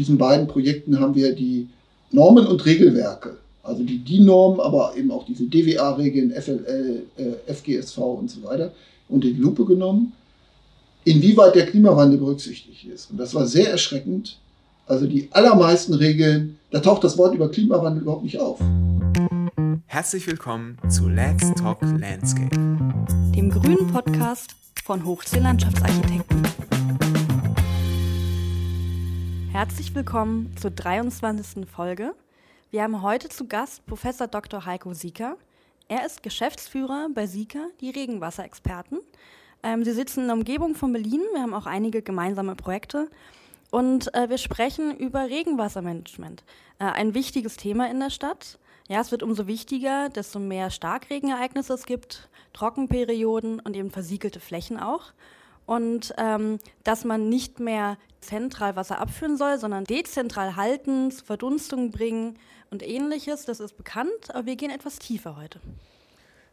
diesen beiden Projekten haben wir die Normen und Regelwerke, also die DIN-Norm, aber eben auch diese DWA-Regeln, FLL, äh, FGSV und so weiter, unter die Lupe genommen, inwieweit der Klimawandel berücksichtigt ist. Und das war sehr erschreckend. Also die allermeisten Regeln, da taucht das Wort über Klimawandel überhaupt nicht auf. Herzlich willkommen zu Let's Talk Landscape, dem grünen Podcast von Hochsee Landschaftsarchitekten. Herzlich willkommen zur 23. Folge. Wir haben heute zu Gast Professor Dr. Heiko Sieker. Er ist Geschäftsführer bei Sieker, die Regenwasserexperten. Ähm, sie sitzen in der Umgebung von Berlin. Wir haben auch einige gemeinsame Projekte. Und äh, wir sprechen über Regenwassermanagement. Äh, ein wichtiges Thema in der Stadt. Ja, es wird umso wichtiger, desto mehr Starkregenereignisse es gibt, Trockenperioden und eben versiegelte Flächen auch und ähm, dass man nicht mehr zentral Wasser abführen soll, sondern dezentral halten, zur Verdunstung bringen und ähnliches. Das ist bekannt, aber wir gehen etwas tiefer heute.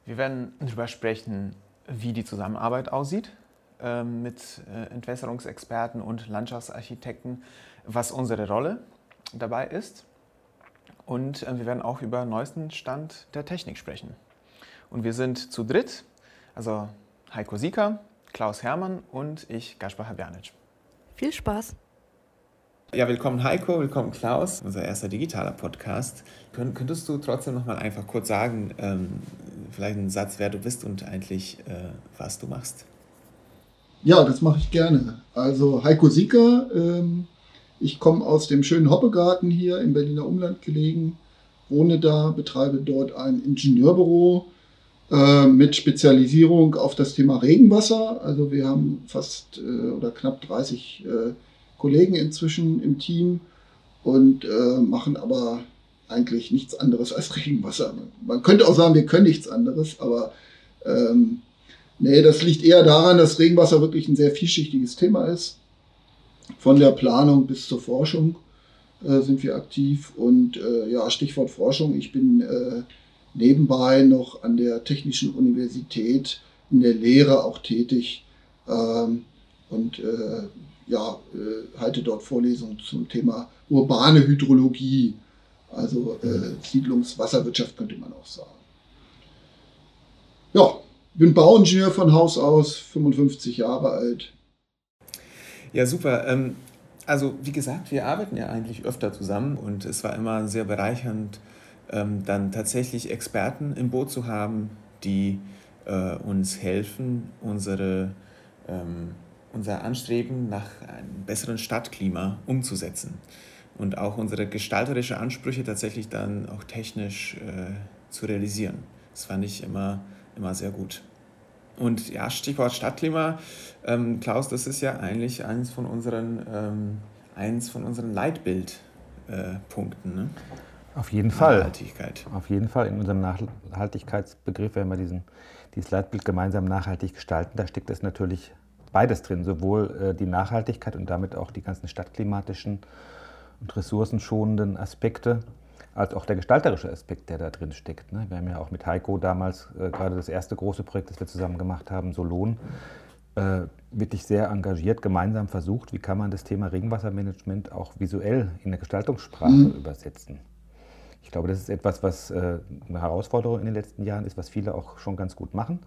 Wir werden darüber sprechen, wie die Zusammenarbeit aussieht äh, mit äh, Entwässerungsexperten und Landschaftsarchitekten, was unsere Rolle dabei ist. Und äh, wir werden auch über den neuesten Stand der Technik sprechen. Und wir sind zu dritt, also Heiko Sieker, Klaus Hermann und ich, Gaspar Habjanic. Viel Spaß! Ja, willkommen Heiko, willkommen Klaus, unser erster digitaler Podcast. Kön könntest du trotzdem noch mal einfach kurz sagen, ähm, vielleicht einen Satz, wer du bist und eigentlich äh, was du machst? Ja, das mache ich gerne. Also Heiko Sieker, ähm, ich komme aus dem schönen Hoppegarten hier im Berliner Umland gelegen, wohne da, betreibe dort ein Ingenieurbüro äh, mit Spezialisierung auf das Thema Regenwasser. Also wir haben fast äh, oder knapp 30 äh, Kollegen inzwischen im Team und äh, machen aber eigentlich nichts anderes als Regenwasser. Man könnte auch sagen, wir können nichts anderes, aber ähm, nee, das liegt eher daran, dass Regenwasser wirklich ein sehr vielschichtiges Thema ist. Von der Planung bis zur Forschung äh, sind wir aktiv und ja, Stichwort Forschung. Ich bin äh, nebenbei noch an der Technischen Universität in der Lehre auch tätig ähm, und äh, ja, äh, halte dort Vorlesungen zum Thema urbane Hydrologie, also äh, Siedlungswasserwirtschaft könnte man auch sagen. Ja, bin Bauingenieur von Haus aus, 55 Jahre alt. Ja, super. Ähm, also wie gesagt, wir arbeiten ja eigentlich öfter zusammen und es war immer sehr bereichernd, ähm, dann tatsächlich Experten im Boot zu haben, die äh, uns helfen, unsere, ähm, unser Anstreben nach einem besseren Stadtklima umzusetzen und auch unsere gestalterische Ansprüche tatsächlich dann auch technisch äh, zu realisieren. Das fand ich immer, immer sehr gut. Und ja, Stichwort Stadtklima, ähm, Klaus, das ist ja eigentlich eins von unseren, ähm, eins von unseren Leitbildpunkten. Äh, ne? Auf jeden Fall. Nachhaltigkeit. Auf jeden Fall. In unserem Nachhaltigkeitsbegriff, wenn wir diesen, dieses Leitbild gemeinsam nachhaltig gestalten, da steckt es natürlich beides drin. Sowohl äh, die Nachhaltigkeit und damit auch die ganzen stadtklimatischen und ressourcenschonenden Aspekte, als auch der gestalterische Aspekt, der da drin steckt. Ne? Wir haben ja auch mit Heiko damals äh, gerade das erste große Projekt, das wir zusammen gemacht haben, Solon, äh, wirklich sehr engagiert gemeinsam versucht, wie kann man das Thema Regenwassermanagement auch visuell in der Gestaltungssprache mhm. übersetzen. Ich glaube, das ist etwas, was äh, eine Herausforderung in den letzten Jahren ist, was viele auch schon ganz gut machen,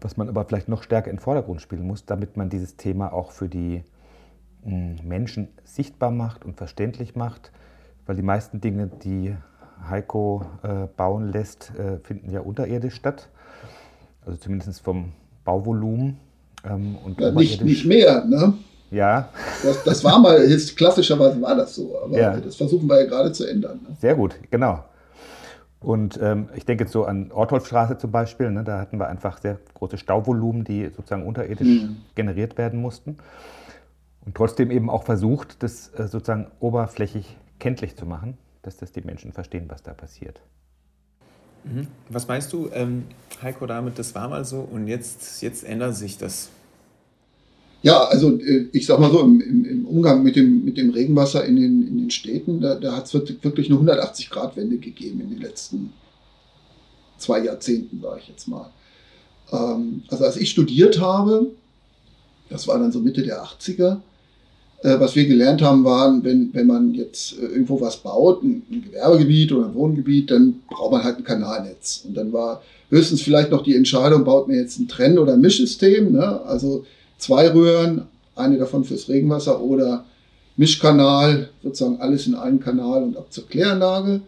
was man aber vielleicht noch stärker in den Vordergrund spielen muss, damit man dieses Thema auch für die hm, Menschen sichtbar macht und verständlich macht, weil die meisten Dinge, die Heiko äh, bauen lässt, äh, finden ja unterirdisch statt, also zumindest vom Bauvolumen. Ähm, und ja, nicht, nicht mehr, ne? Ja. Das, das war mal, jetzt klassischerweise war das so, aber ja. das versuchen wir ja gerade zu ändern. Ne? Sehr gut, genau. Und ähm, ich denke jetzt so an Ortholfstraße zum Beispiel, ne, da hatten wir einfach sehr große Stauvolumen, die sozusagen unterirdisch mhm. generiert werden mussten. Und trotzdem eben auch versucht, das äh, sozusagen oberflächig kenntlich zu machen, dass das die Menschen verstehen, was da passiert. Mhm. Was meinst du, ähm, Heiko, damit, das war mal so und jetzt, jetzt ändert sich das? Ja, also äh, ich sag mal so, im, im, Umgang mit dem, mit dem Regenwasser in den, in den Städten, da, da hat es wirklich eine 180-Grad-Wende gegeben in den letzten zwei Jahrzehnten, sage ich jetzt mal. Ähm, also als ich studiert habe, das war dann so Mitte der 80er, Äh, was wir gelernt haben, waren, wenn, wenn man jetzt äh, irgendwo was baut, ein, ein, Gewerbegebiet oder ein Wohngebiet, dann braucht man halt ein Kanalnetz. Und dann war höchstens vielleicht noch die Entscheidung, baut man jetzt ein Trenn- oder Mischsystem, ne? also zwei Röhren, eine davon fürs Regenwasser oder Mischkanal, sozusagen alles in einen Kanal und ab zur Kläranlage.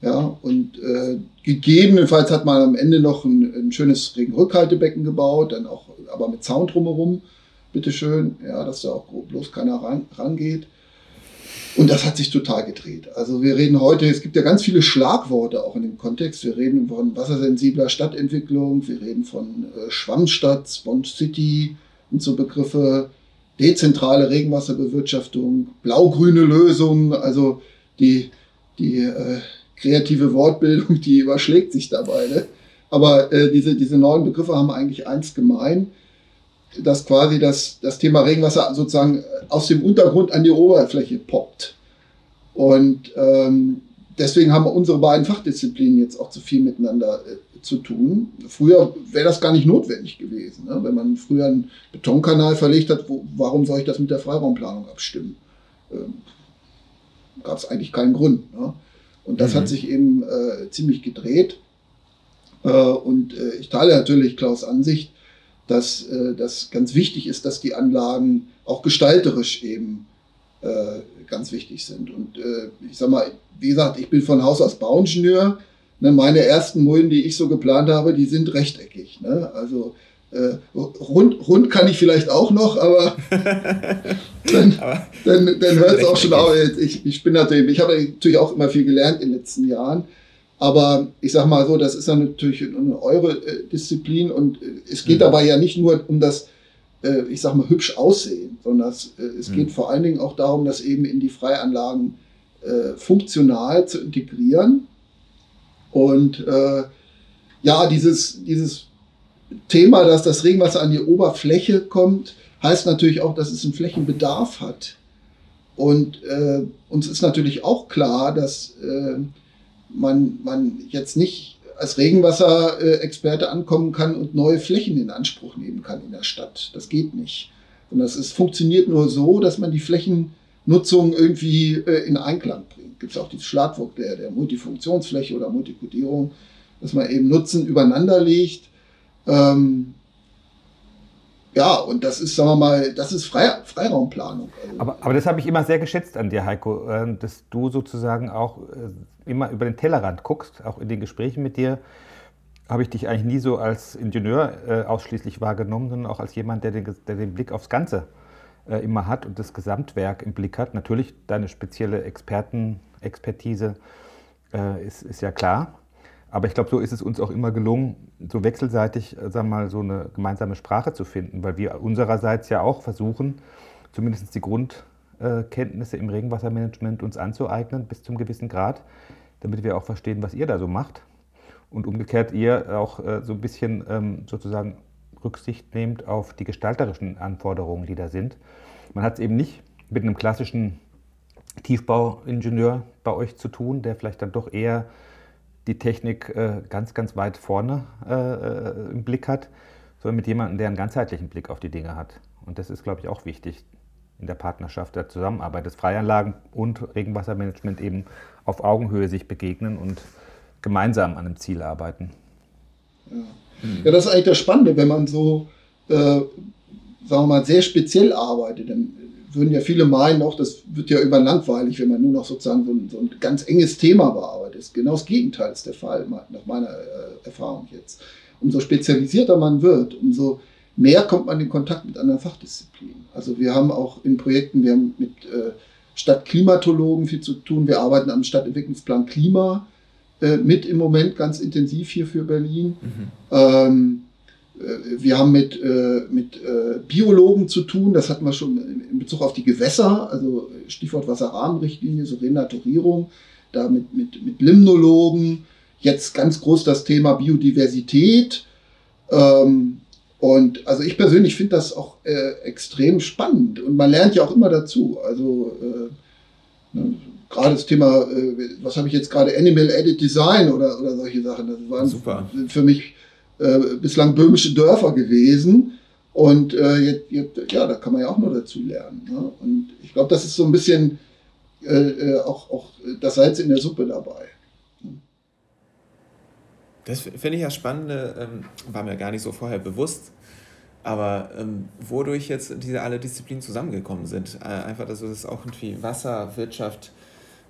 Ja, und äh, gegebenenfalls hat man am Ende noch ein, ein schönes Regenrückhaltebecken gebaut, dann auch aber mit Zaun drumherum bitteschön, ja, dass da auch bloß keiner ran, rangeht. Und das hat sich total gedreht. Also wir reden heute, es gibt ja ganz viele Schlagworte auch in dem Kontext. Wir reden von wassersensibler Stadtentwicklung, wir reden von äh, Schwammstadt, Sponge City und so Begriffe, dezentrale Regenwasserbewirtschaftung, blau-grüne Lösungen, also die, die äh, kreative Wortbildung, die überschlägt sich dabei. Ne? Aber äh, diese, diese neuen Begriffe haben eigentlich eins gemein dass quasi das, das Thema Regenwasser sozusagen aus dem Untergrund an die Oberfläche poppt. Und ähm, deswegen haben unsere beiden Fachdisziplinen jetzt auch zu viel miteinander äh, zu tun. Früher wäre das gar nicht notwendig gewesen. Ne? Wenn man früher einen Betonkanal verlegt hat, wo, warum soll ich das mit der Freiraumplanung abstimmen? Ähm, Gab es eigentlich keinen Grund. Ne? Und das mhm. hat sich eben äh, ziemlich gedreht. Äh, und äh, ich teile natürlich Klaus Ansicht, dass äh, das ganz wichtig ist, dass die Anlagen auch gestalterisch eben äh, ganz wichtig sind. Und äh, ich sag mal, wie gesagt, ich bin von Haus aus Bauingenieur. Ne, meine ersten Mulden, die ich so geplant habe, die sind rechteckig. Ne? Also äh, rund, rund kann ich vielleicht auch noch, aber dann, dann, dann hört es auch schon auf. Ich, ich bin natürlich, ich habe natürlich auch immer viel gelernt in den letzten Jahren. Aber ich sage mal so, das ist dann natürlich eine eure äh, Disziplin und äh, es geht mhm. dabei ja nicht nur um das, äh, ich sage mal, hübsch aussehen, sondern es, es mhm. geht vor allen Dingen auch darum, das eben in die Freianlagen funktional zu integrieren. Und ja, dieses, dieses Thema, dass das Regenwasser an die Oberfläche kommt, heißt natürlich auch, dass es einen Flächenbedarf hat. Und äh, uns ist natürlich auch klar, dass äh, man, man jetzt nicht als Regenwasserexperte ankommen kann und neue Flächen in Anspruch nehmen kann in der Stadt. Das geht nicht. Das ist, funktioniert nur so, dass man die Flächennutzung irgendwie äh, in Einklang bringt. Gibt es auch dieses Schlagwort der, der Multifunktionsfläche oder Multikodierung, dass man eben Nutzen übereinander legt. Ähm, ja, und das ist, sagen wir mal, das ist Frei, Freiraumplanung. Also aber, aber das habe ich immer sehr geschätzt an dir, Heiko, äh, dass du sozusagen auch äh, immer über den Tellerrand guckst, auch in den Gesprächen mit dir, habe ich dich eigentlich nie so als Ingenieur äh, ausschließlich wahrgenommen, sondern auch als jemand, der den, der den Blick aufs Ganze äh, immer hat und das Gesamtwerk im Blick hat. Natürlich deine spezielle Experten, Expertise äh, ist, ist ja klar. Aber ich glaube, so ist es uns auch immer gelungen, so wechselseitig, äh, sagen wir mal, so eine gemeinsame Sprache zu finden, weil wir unsererseits ja auch versuchen, zumindest die Grundkenntnisse im Regenwassermanagement uns anzueignen bis zum gewissen Grad damit wir auch verstehen, was ihr da so macht. Und umgekehrt ihr auch äh, so ein bisschen ähm, sozusagen Rücksicht nehmt auf die gestalterischen Anforderungen, die da sind. Man hat es eben nicht mit einem klassischen Tiefbauingenieur bei euch zu tun, der vielleicht dann doch eher die Technik äh, ganz, ganz weit vorne äh, äh im Blick hat, sondern mit jemandem, der einen ganzheitlichen Blick auf die Dinge hat. Und das ist, glaube ich, auch wichtig in der Partnerschaft der Zusammenarbeit, dass Freianlagen und Regenwassermanagement eben auf Augenhöhe sich begegnen und gemeinsam an einem Ziel arbeiten. Ja, ja das ist eigentlich das Spannende, wenn man so, äh, sagen wir mal, sehr speziell arbeitet. Dann würden ja viele meinen, auch das wird ja über langweilig, wenn man nur noch sozusagen so ein, so ein ganz enges Thema bearbeitet. Genau das Gegenteil ist der Fall, nach meiner äh, Erfahrung jetzt. Umso spezialisierter man wird, umso mehr kommt man in Kontakt mit anderen Fachdisziplinen. Also wir haben auch in Projekten, wir haben mit äh, Stadtklimatologen viel zu tun. Wir arbeiten am Stadtentwicklungsplan Klima äh, mit im Moment ganz intensiv hier für Berlin. Mhm. Ähm, äh, wir haben mit, äh, mit äh, Biologen zu tun, das hatten wir schon in Bezug auf die Gewässer, also Stichwort Wasserrahmenrichtlinie, so Renaturierung, da mit, mit, mit Limnologen. Jetzt ganz groß das Thema Biodiversität. Ähm, und also ich persönlich finde das auch äh, extrem spannend und man lernt ja auch immer dazu. Also äh, ne, gerade das Thema, äh, was habe ich jetzt gerade, Animal Edit Design oder, oder solche Sachen, das waren Super. für mich äh, bislang böhmische Dörfer gewesen. Und äh, jetzt, jetzt, ja, da kann man ja auch nur dazu lernen. Ne? Und ich glaube, das ist so ein bisschen äh, äh, auch, auch das Salz in der Suppe dabei. Das finde ich ja spannend, ähm, war mir gar nicht so vorher bewusst, aber ähm, wodurch jetzt diese alle Disziplinen zusammengekommen sind. Äh, einfach, dass es auch irgendwie Wasser, Wirtschaft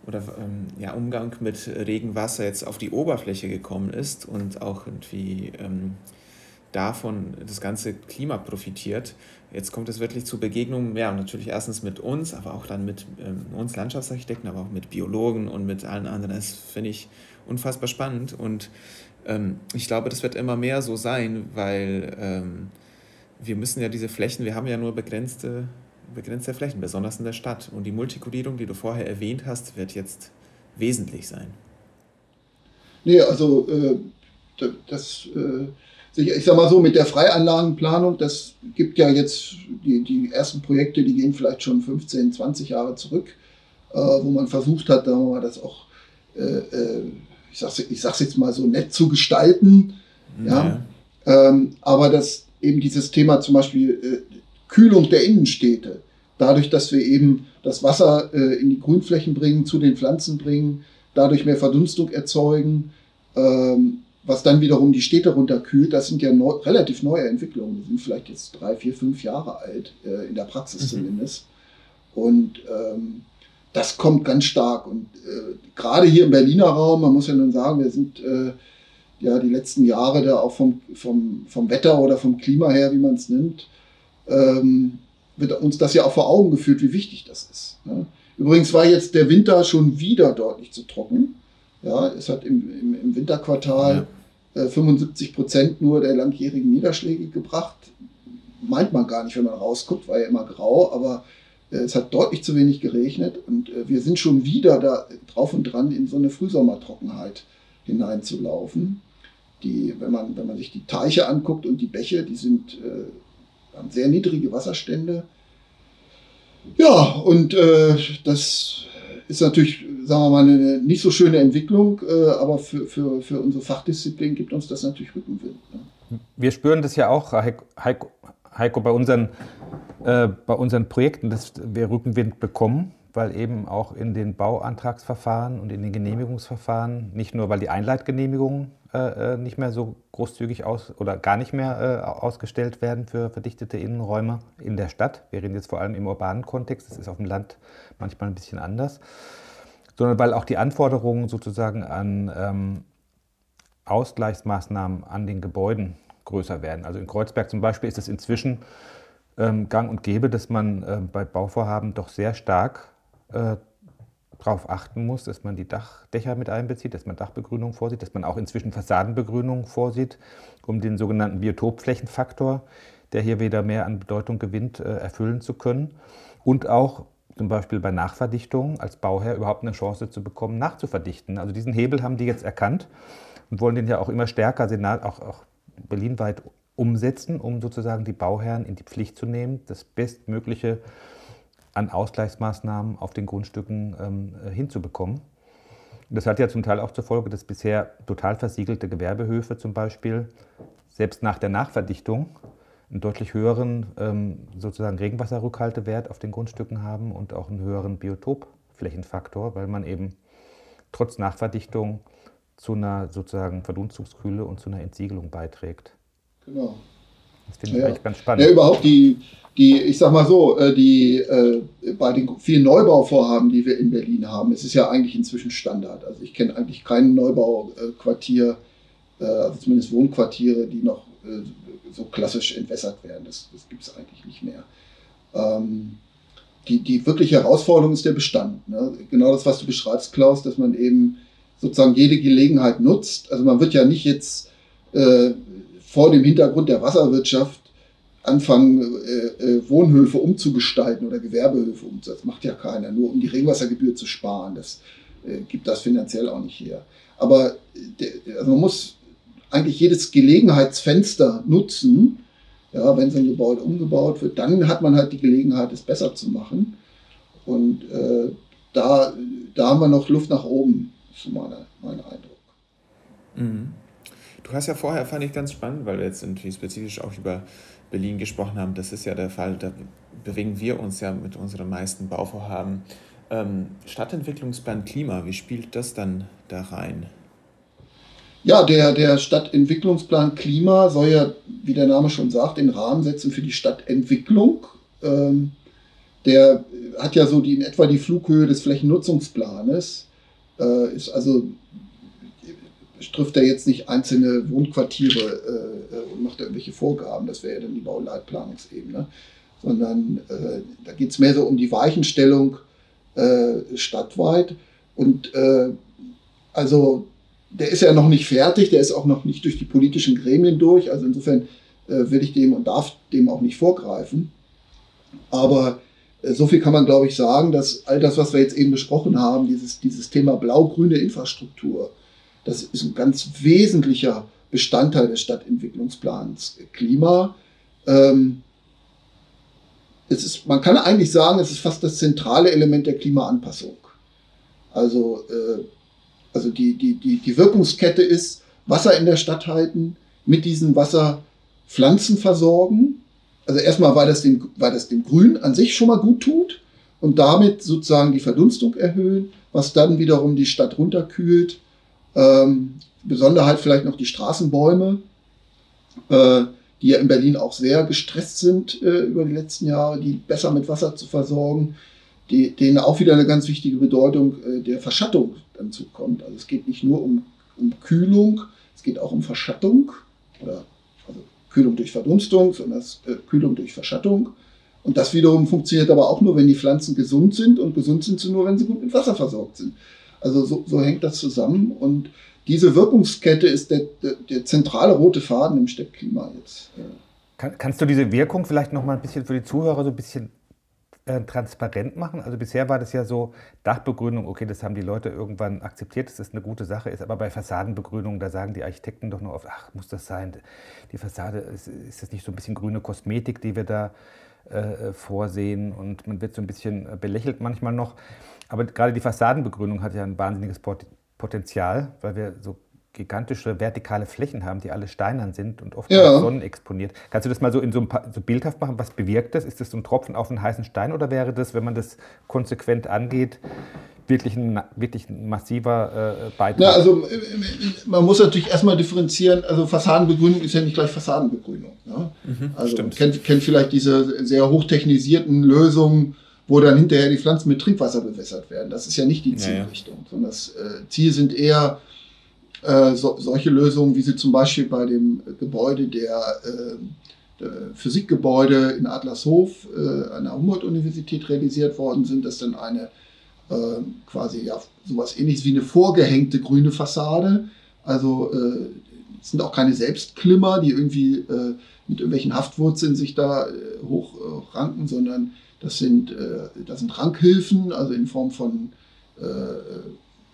oder ähm, ja, Umgang mit Regenwasser jetzt auf die Oberfläche gekommen ist und auch irgendwie ähm, davon das ganze Klima profitiert. Jetzt kommt es wirklich zu Begegnungen, ja, natürlich erstens mit uns, aber auch dann mit ähm, uns Landschaftsarchitekten, aber auch mit Biologen und mit allen anderen. Das finde ich unfassbar spannend und ähm, ich glaube, das wird immer mehr so sein, weil ähm, wir müssen ja diese Flächen, wir haben ja nur begrenzte, begrenzte Flächen, besonders in der Stadt. Und die Multikodierung, die du vorher erwähnt hast, wird jetzt wesentlich sein. Nee, also äh, das. Äh ich sag mal so, mit der Freianlagenplanung, das gibt ja jetzt die, die ersten Projekte, die gehen vielleicht schon 15, 20 Jahre zurück, äh, wo man versucht hat, da mal das auch, äh, äh, ich, sag's, ich sag's jetzt mal so nett zu gestalten. Ja. ja. Ähm, aber dass eben dieses Thema zum Beispiel äh, Kühlung der Innenstädte, dadurch, dass wir eben das Wasser äh, in die Grünflächen bringen, zu den Pflanzen bringen, dadurch mehr Verdunstung erzeugen, ähm, was dann wiederum die Städte runterkühlt, das sind ja neu, relativ neue Entwicklungen. Die sind vielleicht jetzt drei, vier, fünf Jahre alt, äh, in der Praxis mhm. zumindest. Und ähm, das kommt ganz stark. Und äh, gerade hier im Berliner Raum, man muss ja nun sagen, wir sind äh, ja die letzten Jahre da auch vom, vom, vom Wetter oder vom Klima her, wie man es nimmt, ähm, wird uns das ja auch vor Augen geführt, wie wichtig das ist. Ne? Übrigens war jetzt der Winter schon wieder deutlich zu trocken. Ja, es hat im, im, im Winterquartal ja 75 äh, Prozent nur der langjährigen Niederschläge gebracht. Meint man gar nicht, wenn man rausguckt, war ja immer grau, aber äh, es hat deutlich zu wenig geregnet und äh, wir sind schon wieder da drauf und dran, in so eine Frühsommertrockenheit hineinzulaufen. Die, wenn, man, wenn man sich die Teiche anguckt und die Bäche, die sind, äh, sehr niedrige Wasserstände. Ja, und äh, das ist natürlich, sagen wir mal, eine nicht so schöne Entwicklung, äh, aber für, für, für unsere Fachdisziplin gibt uns das natürlich Rückenwind. Ne? Wir spüren das ja auch, Heiko, Heiko bei, unseren, äh, bei unseren Projekten, dass wir Rückenwind bekommen, weil eben auch in den Bauantragsverfahren und in den Genehmigungsverfahren, nicht nur weil die Einleitgenehmigungen äh, äh nicht mehr so großzügig aus oder gar nicht mehr äh, ausgestellt werden für verdichtete Innenräume in der Stadt. Wir reden jetzt vor allem im urbanen Kontext, das ist auf dem Land manchmal ein bisschen anders, sondern weil auch die Anforderungen sozusagen an ähm, Ausgleichsmaßnahmen an den Gebäuden größer werden. Also in Kreuzberg zum Beispiel ist es inzwischen ähm, gang und gäbe, dass man äh, bei Bauvorhaben doch sehr stark äh, darauf achten muss, dass man die Dach, Dächer mit einbezieht, dass man Dachbegrünung vorsieht, dass man auch inzwischen Fassadenbegrünung vorsieht, um den sogenannten Biotopflächenfaktor, der hier wieder mehr an Bedeutung gewinnt, äh, erfüllen zu können. Und auch zum Beispiel bei Nachverdichtung als Bauherr überhaupt eine Chance zu bekommen, nachzuverdichten. Also diesen Hebel haben die jetzt erkannt und wollen den ja auch immer stärker, Senat, auch, auch berlinweit umsetzen, um sozusagen die Bauherren in die Pflicht zu nehmen, das Bestmögliche an Ausgleichsmaßnahmen auf den Grundstücken ähm, hinzubekommen. Das hat ja zum Teil auch zur Folge, dass bisher total versiegelte Gewerbehöfe zum Beispiel selbst nach der Nachverdichtung einen deutlich höheren ähm, sozusagen Regenwasserrückhaltewert auf den Grundstücken haben und auch einen höheren Biotopflächenfaktor, weil man eben trotz Nachverdichtung zu einer sozusagen Verdunstungskühle und zu einer Entsiegelung beiträgt. Genau. Das finde ich ja. eigentlich ganz spannend. Ja, überhaupt die, die, ich sag mal so, äh, die, äh, bei den vielen Neubauvorhaben, die wir in Berlin haben, es ist ja eigentlich inzwischen Standard. Also ich kenne eigentlich kein Neubauquartier, äh, also zumindest Wohnquartiere, die noch so klassisch entwässert werden. Das, das gibt es eigentlich nicht mehr. Ähm, die, die wirkliche Herausforderung ist der Bestand. Ne? Genau das, was du beschreibst, Klaus, dass man eben sozusagen jede Gelegenheit nutzt. Also man wird ja nicht jetzt äh, vor dem Hintergrund der Wasserwirtschaft anfangen, äh, äh, Wohnhöfe umzugestalten oder Gewerbehöfe umzusetzen. Das macht ja keiner, nur um die Regenwassergebühr zu sparen. Das äh, gibt das finanziell auch nicht her. Aber äh, also man muss eigentlich jedes Gelegenheitsfenster nutzen. Ja, wenn so ein Gebäude umgebaut wird, dann hat man halt die Gelegenheit, es besser zu machen. Und äh, da, da haben wir noch Luft nach oben, ist mein, mein Eindruck. Mhm. Du hast ja vorher, fand ich ganz spannend, weil wir jetzt irgendwie spezifisch auch über Berlin gesprochen haben, das ist ja der Fall, da bewegen wir uns ja mit unseren meisten Bauvorhaben. Ähm, Stadtentwicklungsplan Klima, wie spielt das dann da rein? Ja, der, der Stadtentwicklungsplan Klima soll ja, wie der Name schon sagt, den Rahmen setzen für die Stadtentwicklung. Ähm, der hat ja so die, in etwa die Flughöhe des Flächennutzungsplanes. Äh, ist also trifft er jetzt nicht einzelne Wohnquartiere äh, und macht irgendwelche Vorgaben, das wäre ja dann die Bauleitplanungsebene, sondern äh, da geht es mehr so um die Weichenstellung äh, stadtweit. Und äh, also der ist ja noch nicht fertig, der ist auch noch nicht durch die politischen Gremien durch. Also insofern äh, will ich dem und darf dem auch nicht vorgreifen. Aber äh, so viel kann man, glaube ich, sagen, dass all das, was wir jetzt eben besprochen haben, dieses, dieses Thema blau-grüne Infrastruktur, das ist ein ganz wesentlicher Bestandteil des Stadtentwicklungsplans Klima. Ähm, es ist, man kann eigentlich sagen, es ist fast das zentrale Element der Klimaanpassung. Also äh, also die, die, die, die Wirkungskette ist, Wasser in der Stadt halten, mit diesem Wasser Pflanzen versorgen. Also erstmal, weil das, dem, weil das dem Grün an sich schon mal gut tut und damit sozusagen die Verdunstung erhöhen, was dann wiederum die Stadt runterkühlt. Ähm, Besonderheit vielleicht noch die Straßenbäume, äh, die ja in Berlin auch sehr gestresst sind äh, über die letzten Jahre, die besser mit Wasser zu versorgen die, denen auch wieder eine ganz wichtige Bedeutung äh, der Verschattung dann zukommt. Also es geht nicht nur um, um Kühlung, es geht auch um Verschattung oder also Kühlung durch Verdunstung, sondern äh, Kühlung durch Verschattung. Und das wiederum funktioniert aber auch nur, wenn die Pflanzen gesund sind und gesund sind sie nur, wenn sie gut mit Wasser versorgt sind. Also so, so hängt das zusammen und diese Wirkungskette ist der, der, der zentrale rote Faden im Steppklima jetzt. Kann, kannst du diese Wirkung vielleicht noch mal ein bisschen für die Zuhörer so ein bisschen äh, transparent machen? Also bisher war das ja so Dachbegrünung, okay, das haben die Leute irgendwann akzeptiert, dass das eine gute Sache ist, aber bei Fassadenbegrünung, da sagen die Architekten doch nur oft, ach, muss das sein? Die Fassade, ist, ist das nicht so ein bisschen grüne Kosmetik, die wir da äh, vorsehen und man wird so ein bisschen äh, belächelt manchmal noch. Aber gerade die Fassadenbegrünung hat ja ein wahnsinniges Potenzial, weil wir so gigantische vertikale Flächen haben, die alle steinern sind und oft ja. sonnenexponiert. Kannst du das mal so in so, ein paar, so bildhaft machen? Was bewirkt das? Ist das so ein Tropfen auf einen heißen Stein oder wäre das, wenn man das konsequent angeht, wirklich ein, wirklich ein massiver äh, Beitrag? Ja, also äh, man muss natürlich erstmal differenzieren. Also Fassadenbegrünung ist ja nicht gleich Fassadenbegrünung. Ja? Mhm, also stimmt. kennt, kennt vielleicht diese sehr hochtechnisierten Lösungen, wo dann hinterher die Pflanzen mit Trinkwasser bewässert werden. Das ist ja nicht die Zielrichtung, ja, ja. sondern das äh, Ziel sind eher äh, so, solche Lösungen, wie sie zum Beispiel bei dem Gebäude der, äh, der Physikgebäude in Adlershof äh, an der Humboldt-Universität realisiert worden sind, dass dann eine äh, quasi ja sowas ähnliches wie eine vorgehängte grüne Fassade, also äh, es sind auch keine Selbstklimmer, die irgendwie äh, mit irgendwelchen Haftwurzeln sich da hochranken, sondern das sind, das sind Rankhilfen, also in Form von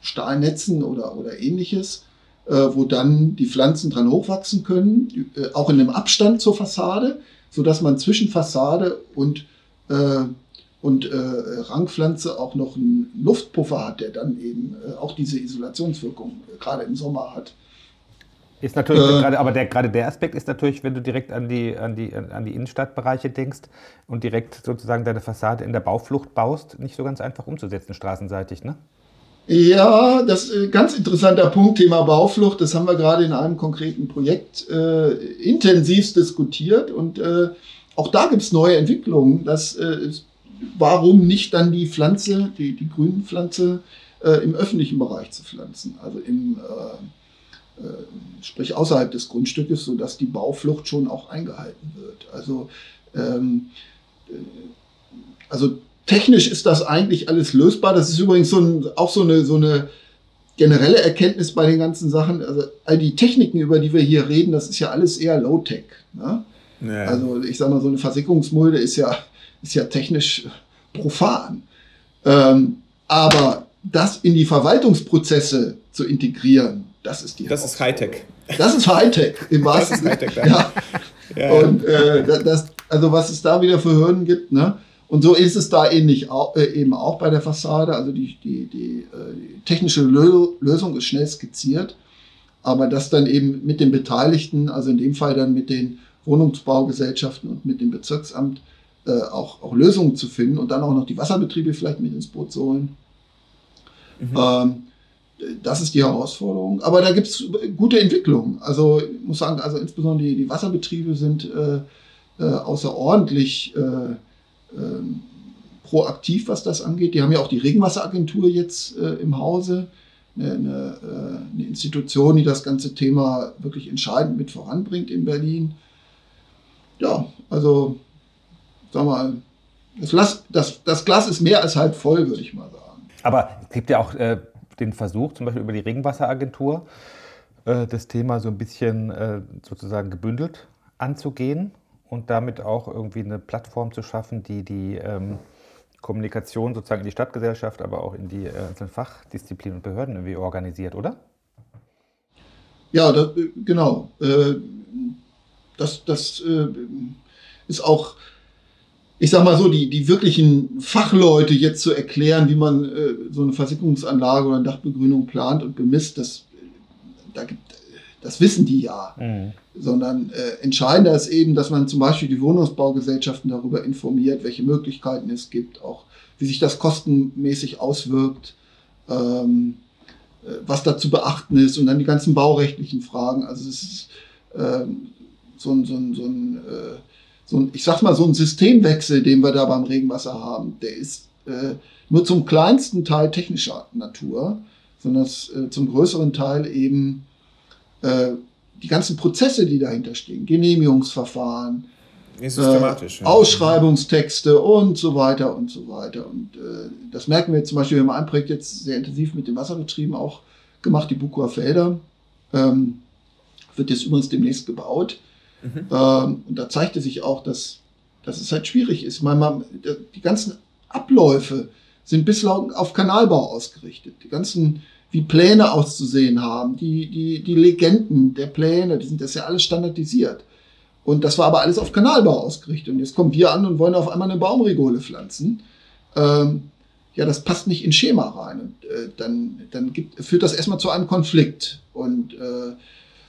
Stahlnetzen oder, oder ähnliches äh, wo dann die Pflanzen dran hochwachsen können, äh, auch in einem Abstand zur Fassade, sodass man zwischen Fassade und, äh, und äh, Rangpflanze auch noch einen Luftpuffer hat, der dann eben äh, auch diese Isolationswirkung äh, gerade im Sommer hat. Ist natürlich äh, gerade, aber der, gerade der Aspekt ist natürlich, wenn du direkt an die, an, die, an die Innenstadtbereiche denkst und direkt sozusagen deine Fassade in der Bauflucht baust, nicht so ganz einfach umzusetzen, straßenseitig, ne? Ja, das ist ein ganz interessanter Punkt, Thema Bauflucht. Das haben wir gerade in einem konkreten Projekt äh, intensivst diskutiert und äh, auch da gibt es neue Entwicklungen. Das, äh, warum nicht dann die Pflanze, die, die Grünpflanze äh, im öffentlichen Bereich zu pflanzen, also im, äh, sprich außerhalb des Grundstückes, sodass die Bauflucht schon auch eingehalten wird. Also, ähm, also technisch ist das eigentlich alles lösbar. Das ist übrigens so ein, auch so eine, so eine generelle Erkenntnis bei den ganzen Sachen. Also all die Techniken, über die wir hier reden, das ist ja alles eher Low-Tech. Ne? Ja. Also ich sage mal, so eine Versickerungsmulde ist ja, ist ja technisch profan. Ähm, aber das in die Verwaltungsprozesse zu integrieren, das ist die Das ist Hightech. Das ist Hightech im wahrsten Sinne. Ja. ja. Und äh, das, also was es da wieder für Hürden gibt, ne? Und so ist es da ähnlich auch, äh, eben auch bei der Fassade. Also die, die, die, äh, die technische Lösung ist schnell skizziert, aber das dann eben mit den Beteiligten, also in dem Fall dann mit den Wohnungsbaugesellschaften und mit dem Bezirksamt äh, auch, auch Lösungen zu finden und dann auch noch die Wasserbetriebe vielleicht mit ins Boot zu holen. Mhm. Ähm, das ist die Herausforderung. Aber da gibt es gute Entwicklungen. Also ich muss sagen, also insbesondere die, die Wasserbetriebe sind äh, äh, außerordentlich äh, ähm, proaktiv, was das angeht. Die haben ja auch die Regenwasseragentur jetzt äh, im Hause, eine, eine, äh, eine, Institution, die das ganze Thema wirklich entscheidend mit voranbringt in Berlin. Ja, also sag mal, das Glas, das, das Glas ist mehr als halb voll, würde ich mal sagen. Aber es gibt ja auch äh, den Versuch, zum Beispiel über die Regenwasseragentur, äh, das Thema so ein bisschen äh, sozusagen gebündelt anzugehen und damit auch irgendwie eine Plattform zu schaffen, die die ähm, Kommunikation sozusagen in die Stadtgesellschaft, aber auch in die einzelnen Fachdisziplinen und Behörden irgendwie organisiert, oder? Ja, das, genau. Das, das ist auch ich sag mal so, die, die wirklichen Fachleute jetzt zu erklären, wie man äh, so eine Versickerungsanlage oder eine Dachbegrünung plant und bemisst, das, da gibt, das wissen die ja. Mhm. Sondern äh, entscheidender ist eben, dass man zum Beispiel die Wohnungsbaugesellschaften darüber informiert, welche Möglichkeiten es gibt, auch wie sich das kostenmäßig auswirkt, ähm, äh, was da zu beachten ist und dann die ganzen baurechtlichen Fragen. Also es ist ähm, so ein, so ein, so ein äh, so ein, ich sag mal, so ein Systemwechsel, den wir da beim Regenwasser haben, der ist äh, nur zum kleinsten Teil technischer Natur, sondern äh, zum größeren Teil eben äh, die ganzen Prozesse, die dahinter stehen, Genehmigungsverfahren, äh, ja. Ausschreibungstexte und so weiter und so weiter. Und äh, das merken wir zum Beispiel, wir haben ein Projekt jetzt sehr intensiv mit den Wasserbetrieben auch gemacht, die Bukuer Felder. Ähm, wird jetzt übrigens demnächst gebaut. Mhm. Ähm, und da zeigte sich auch, dass, dass es halt schwierig ist. Man, man, die ganzen Abläufe sind bislang auf Kanalbau ausgerichtet. Die ganzen, wie Pläne auszusehen haben, die, die, die Legenden der Pläne, die sind das ja alles standardisiert. Und das war aber alles auf Kanalbau ausgerichtet. Und jetzt kommen wir an und wollen auf einmal eine Baumregole pflanzen. Ähm, ja, das passt nicht ins Schema rein. Und äh, dann, dann gibt, führt das erstmal zu einem Konflikt. Und äh,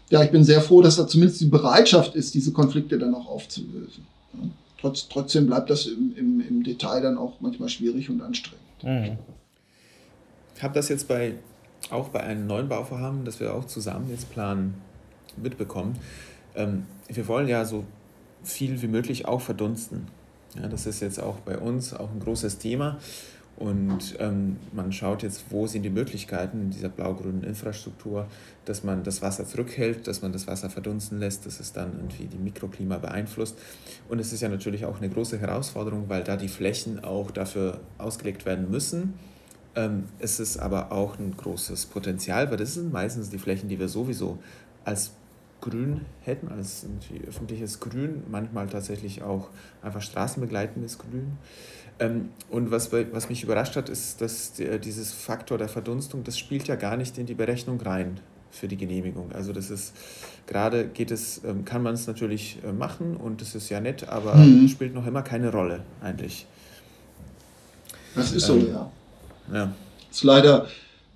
ja, ich bin sehr froh, dass da zumindest die Bereitschaft ist, diese Konflikte dann auch aufzulösen. Ja. Trotz, trotzdem bleibt das im, im, im, Detail dann auch manchmal schwierig und anstrengend. Mhm. Ich habe das jetzt bei, auch bei einem neuen Bauvorhaben, das wir auch zusammen jetzt planen, mitbekommen. Ähm, wir wollen ja so viel wie möglich auch verdunsten. Ja, das ist jetzt auch bei uns auch ein großes Thema. Und ähm, man schaut jetzt, wo sind die Möglichkeiten in dieser blau-grünen Infrastruktur, dass man das Wasser zurückhält, dass man das Wasser verdunsten lässt, dass es dann irgendwie die Mikroklima beeinflusst. Und es ist ja natürlich auch eine große Herausforderung, weil da die Flächen auch dafür ausgelegt werden müssen. Ähm, es ist aber auch ein großes Potenzial, weil das sind meistens die Flächen, die wir sowieso als grün hätten, als öffentliches Grün, manchmal tatsächlich auch einfach straßenbegleitendes Grün. Ähm, und was, was mich überrascht hat, ist, dass dieses Faktor der Verdunstung, das spielt ja gar nicht in die Berechnung rein für die Genehmigung. Also das ist, gerade geht es, ähm, kann man es natürlich äh, machen und das ist ja nett, aber mhm. spielt noch immer keine Rolle eigentlich. Das ist so, ähm, ja. Ja. Ist leider,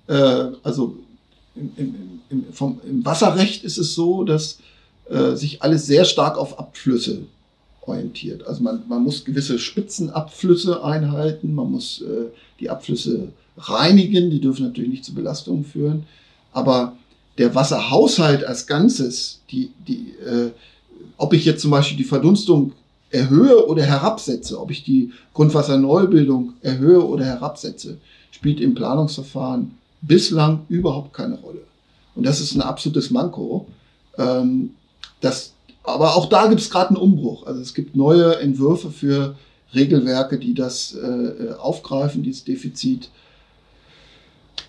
äh, also im, im, im, vom, im Wasserrecht ist es so, dass äh, sich alles sehr stark auf Abflüsse orientiert. Also man, man muss gewisse Spitzenabflüsse einhalten, man muss äh, die Abflüsse reinigen, die dürfen natürlich nicht zu Belastungen führen, aber der Wasserhaushalt als Ganzes, die, die, äh, ob ich jetzt zum Beispiel die Verdunstung erhöhe oder herabsetze, ob ich die Grundwasserneubildung erhöhe oder herabsetze, spielt im Planungsverfahren bislang überhaupt keine Rolle. Und das ist ein absolutes Manko. Ähm, das, aber auch da gibt es gerade einen Umbruch. Also es gibt neue Entwürfe für Regelwerke, die das äh, aufgreifen, dieses Defizit.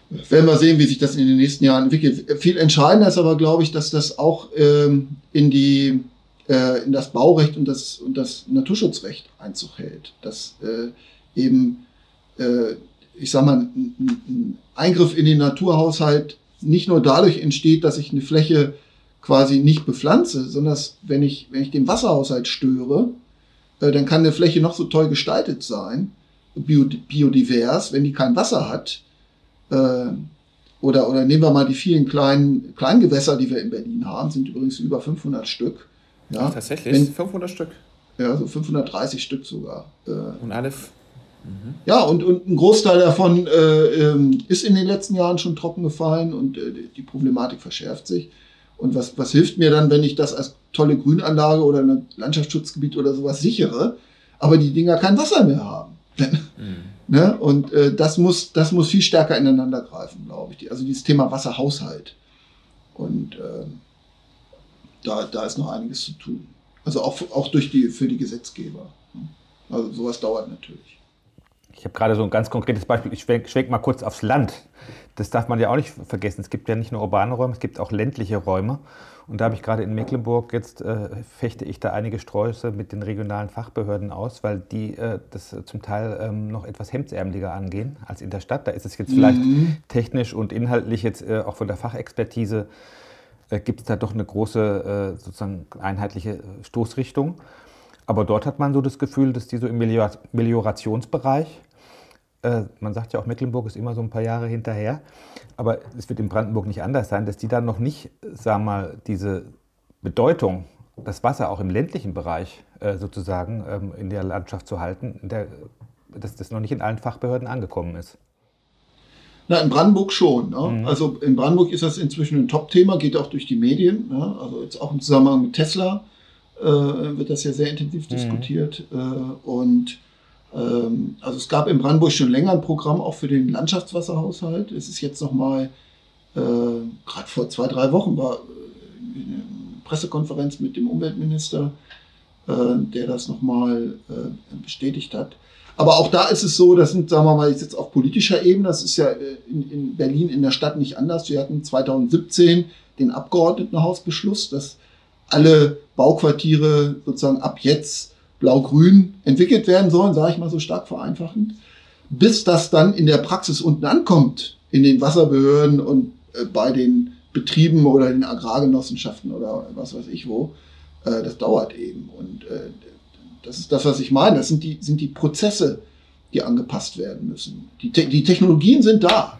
Werden wir sehen, wie sich das in den nächsten Jahren entwickelt. Viel entscheidender ist aber, glaube ich, dass das auch ähm, in, die, äh, in das Baurecht und das, und das Naturschutzrecht Einzug hält. Dass äh, eben, äh, ich sage mal, ein, ein Eingriff in den Naturhaushalt nicht nur dadurch entsteht, dass ich eine Fläche quasi nicht bepflanze, sondern dass, wenn ich, wenn ich den Wasserhaushalt störe, äh, dann kann eine Fläche noch so toll gestaltet sein, biodivers, wenn die kein Wasser hat. Äh, oder, oder nehmen wir mal die vielen kleinen Kleingewässer, die wir in Berlin haben, sind übrigens über 500 Stück. Ja, Ach, tatsächlich? Wenn, 500 Stück? Ja, so 530 Stück sogar. Äh, und alle Mhm. Ja, und, und ein Großteil davon äh, ähm, ist in den letzten Jahren schon trocken gefallen und äh, die Problematik verschärft sich. Und was, was hilft mir dann, wenn ich das als tolle Grünanlage oder ein Landschaftsschutzgebiet oder sowas sichere, aber die Dinger kein Wasser mehr haben? mhm. ne? Und äh, das, muss, das muss viel stärker ineinander greifen, glaube ich. Also dieses Thema Wasserhaushalt. Und ähm, da, da ist noch einiges zu tun. Also auch, auch durch die, für die Gesetzgeber. Also sowas dauert natürlich. Ich habe gerade so ein ganz konkretes Beispiel. Ich schwenke schwenk mal kurz aufs Land. Das darf man ja auch nicht vergessen. Es gibt ja nicht nur urbane Räume, es gibt auch ländliche Räume. Und da habe ich gerade in Mecklenburg, jetzt äh, fechte ich da einige Sträuße mit den regionalen Fachbehörden aus, weil die äh, das zum Teil ähm, noch etwas hemdsärmeliger angehen als in der Stadt. Da ist es jetzt vielleicht mhm. technisch und inhaltlich jetzt äh, auch von der Fachexpertise äh, gibt es da doch eine große äh, sozusagen einheitliche Stoßrichtung. Aber dort hat man so das Gefühl, dass die so im Meliorationsbereich, äh, man sagt ja auch, Mecklenburg ist immer so ein paar Jahre hinterher, aber es wird in Brandenburg nicht anders sein, dass die dann noch nicht, sagen wir mal, diese Bedeutung, das Wasser auch im ländlichen Bereich äh, sozusagen ähm, in der Landschaft zu halten, dass das noch nicht in allen Fachbehörden angekommen ist. Na, in Brandenburg schon. Ne? Mhm. Also in Brandenburg ist das inzwischen ein Top-Thema, geht auch durch die Medien. Ne? Also jetzt auch im Zusammenhang mit Tesla äh, wird das ja sehr intensiv mhm. diskutiert. Äh, und ähm, also es gab in Brandenburg schon länger ein Programm auch für den Landschaftswasserhaushalt. Es ist jetzt nochmal, äh, gerade vor zwei, drei Wochen war äh, eine Pressekonferenz mit dem Umweltminister, äh, der das nochmal äh, bestätigt hat. Aber auch da ist es so, das sind, sagen wir mal, jetzt auf politischer Ebene, das ist ja äh, in, in Berlin in der Stadt nicht anders. Wir hatten 2017 den Abgeordnetenhausbeschluss, dass alle Bauquartiere sozusagen ab jetzt blau-grün entwickelt werden sollen, sage ich mal so stark vereinfachend, bis das dann in der Praxis unten ankommt, in den Wasserbehörden und äh, bei den Betrieben oder den Agrargenossenschaften oder was weiß ich wo, äh, das dauert eben. Und äh, das ist das, was ich meine. Das sind die, sind die Prozesse, die angepasst werden müssen. Die, Te die Technologien sind da.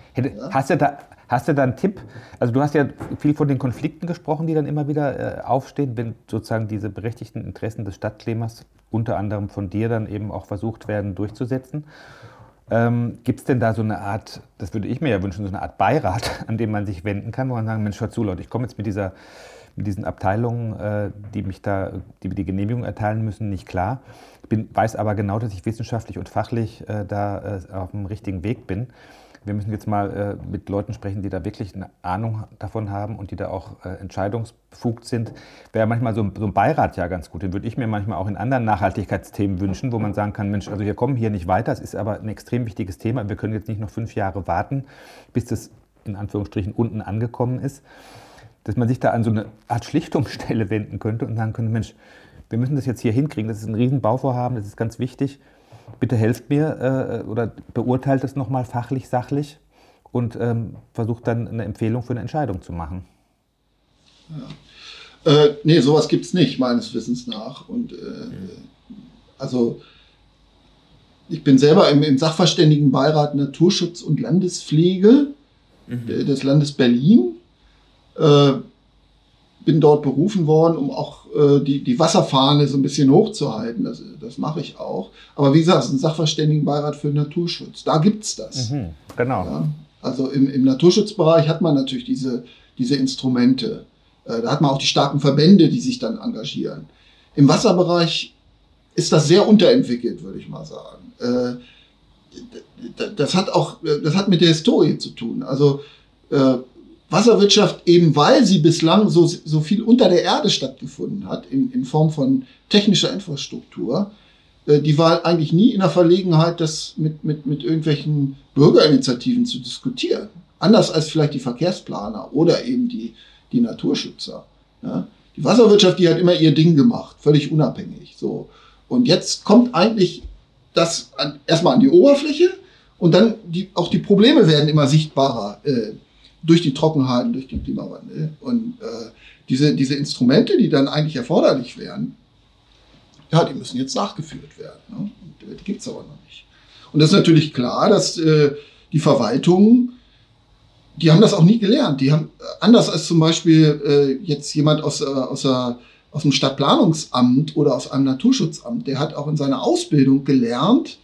Hast du da Hast du da einen Tipp? Also du hast ja viel von den Konflikten gesprochen, die dann immer wieder äh, aufstehen, wenn sozusagen diese berechtigten Interessen des Stadtklimas unter anderem von dir dann eben auch versucht werden durchzusetzen. Ähm, Gibt es denn da so eine Art, das würde ich mir ja wünschen, so eine Art Beirat, an den man sich wenden kann, wo man sagen, Mensch, hör zu, Leute, ich komme jetzt mit dieser mit diesen Abteilungen, äh, die mich da, die mir die Genehmigung erteilen müssen, nicht klar. Ich bin, weiß aber genau, dass ich wissenschaftlich und fachlich äh, da äh, auf dem richtigen Weg bin wir müssen jetzt mal äh, mit Leuten sprechen, die da wirklich eine Ahnung davon haben und die da auch äh, entscheidungsbefugt sind. Wäre manchmal so, so, ein Beirat ja ganz gut. Den würde ich mir manchmal auch in anderen Nachhaltigkeitsthemen wünschen, wo man sagen kann, Mensch, also wir kommen hier nicht weiter, es ist aber ein extrem wichtiges Thema. Wir können jetzt nicht noch fünf Jahre warten, bis das in Anführungsstrichen unten angekommen ist. Dass man sich da an so eine Art Schlichtungsstelle wenden könnte und sagen könnte, Mensch, wir müssen das jetzt hier hinkriegen, das ist ein Riesenbauvorhaben, das ist ganz wichtig bitte helft mir äh, oder beurteilt es nochmal fachlich, sachlich und ähm, versucht dann eine Empfehlung für eine Entscheidung zu machen. Ja. Äh, nee, sowas gibt es nicht, meines Wissens nach. Und äh, also ich bin selber im, im, Sachverständigenbeirat Naturschutz und Landespflege mhm. des Landes Berlin. Äh, bin dort berufen worden, um auch äh, die, die Wasserfahne so ein bisschen hochzuhalten. Das, das mache ich auch. Aber wie gesagt, es ist ein Sachverständigenbeirat für Naturschutz. Da gibt es das. Mhm, genau. Ja? Also im, im Naturschutzbereich hat man natürlich diese, diese Instrumente. Äh, da hat man auch die starken Verbände, die sich dann engagieren. Im Wasserbereich ist das sehr unterentwickelt, würde ich mal sagen. Äh, das hat auch, das hat mit der Historie zu tun. Also äh, Wasserwirtschaft, eben weil sie bislang so, so viel unter der Erde stattgefunden hat, in, in Form von technischer Infrastruktur, äh, die war eigentlich nie in der Verlegenheit, das mit, mit, mit irgendwelchen Bürgerinitiativen zu diskutieren. Anders als vielleicht die Verkehrsplaner oder eben die, die Naturschützer. Ja? Die Wasserwirtschaft, die hat immer ihr Ding gemacht, völlig unabhängig. So. Und jetzt kommt eigentlich das an, erstmal an die Oberfläche und dann die, auch die Probleme werden immer sichtbarer. Äh, durch die Trockenheit, durch den Klimawandel. Und äh, diese, diese Instrumente, die dann eigentlich erforderlich wären, ja, die müssen jetzt nachgeführt werden. Ne? Äh, die gibt es aber noch nicht. Und das ist natürlich klar, dass äh, die Verwaltungen, die haben das auch nie gelernt. Die haben, äh, anders als zum Beispiel äh, jetzt jemand aus, äh, aus der aus dem Stadtplanungsamt oder aus einem Naturschutzamt, der hat auch in seiner Ausbildung gelernt,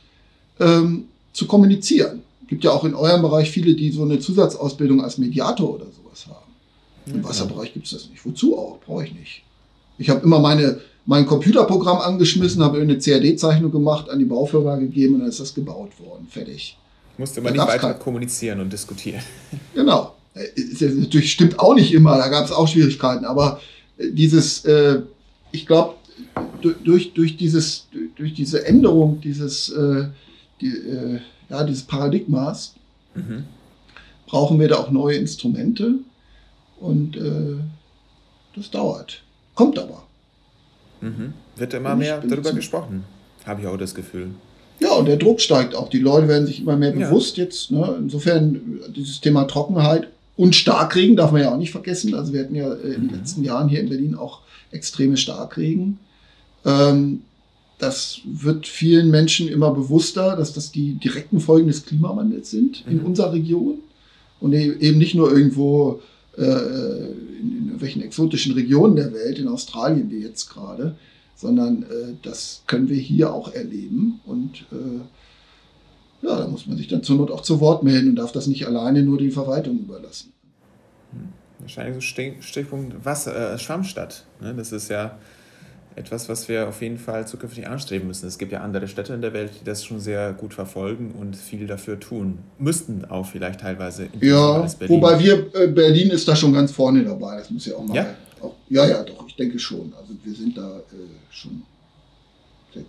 ähm, zu kommunizieren. Es gibt ja auch in eurem Bereich viele, die so eine Zusatzausbildung als Mediator oder sowas haben. Im ja, Wasserbereich gibt es das nicht. Wozu auch? Brauche ich nicht. Ich habe immer meine, mein Computerprogramm angeschmissen, habe eine CAD-Zeichnung gemacht, an die Baufirma gegeben und dann ist das gebaut worden. Fertig. Musste man nicht weiter kein... kommunizieren und diskutieren. Genau. Das natürlich stimmt auch nicht immer, da gab es auch Schwierigkeiten, aber äh, dieses, äh, ich glaube, durch, durch, dieses, durch diese Änderung dieses, äh, die, äh, ja, dieses Paradigmas mhm. brauchen wir da auch neue Instrumente und äh, das dauert. Kommt aber. Mhm. Wird immer mehr darüber gesprochen, habe ich auch das Gefühl. Ja, und der Druck steigt auch. Die Leute werden sich immer mehr bewusst ja. jetzt. Ne? Insofern dieses Thema Trockenheit und Starkregen darf man ja auch nicht vergessen. Also wir hatten ja äh, in den mhm. letzten Jahren hier in Berlin auch extreme Starkregen. Ähm, das wird vielen Menschen immer bewusster, dass das die direkten Folgen des Klimawandels sind mhm. in unserer Region und e-, eben nicht nur irgendwo äh, in, in welchen exotischen Regionen der Welt, in Australien wie jetzt gerade, sondern äh, das können wir hier auch erleben und äh, ja, da muss man sich dann zur Not auch zu Wort melden und darf das nicht alleine nur die Verwaltung überlassen. Hm. Wahrscheinlich so Stichpunkt Wasser, äh, Schwammstadt. Ne? Das ist ja etwas, was wir auf jeden Fall zukünftig anstreben müssen. Es gibt ja andere Städte in der Welt, die das schon sehr gut verfolgen und viel dafür tun. Müssten auch vielleicht teilweise. Ja, wobei wir, äh, Berlin ist da schon ganz vorne dabei. Das muss ja auch mal. Ja, auch, ja, ja, doch, ich denke schon. Also wir sind da äh, schon ja.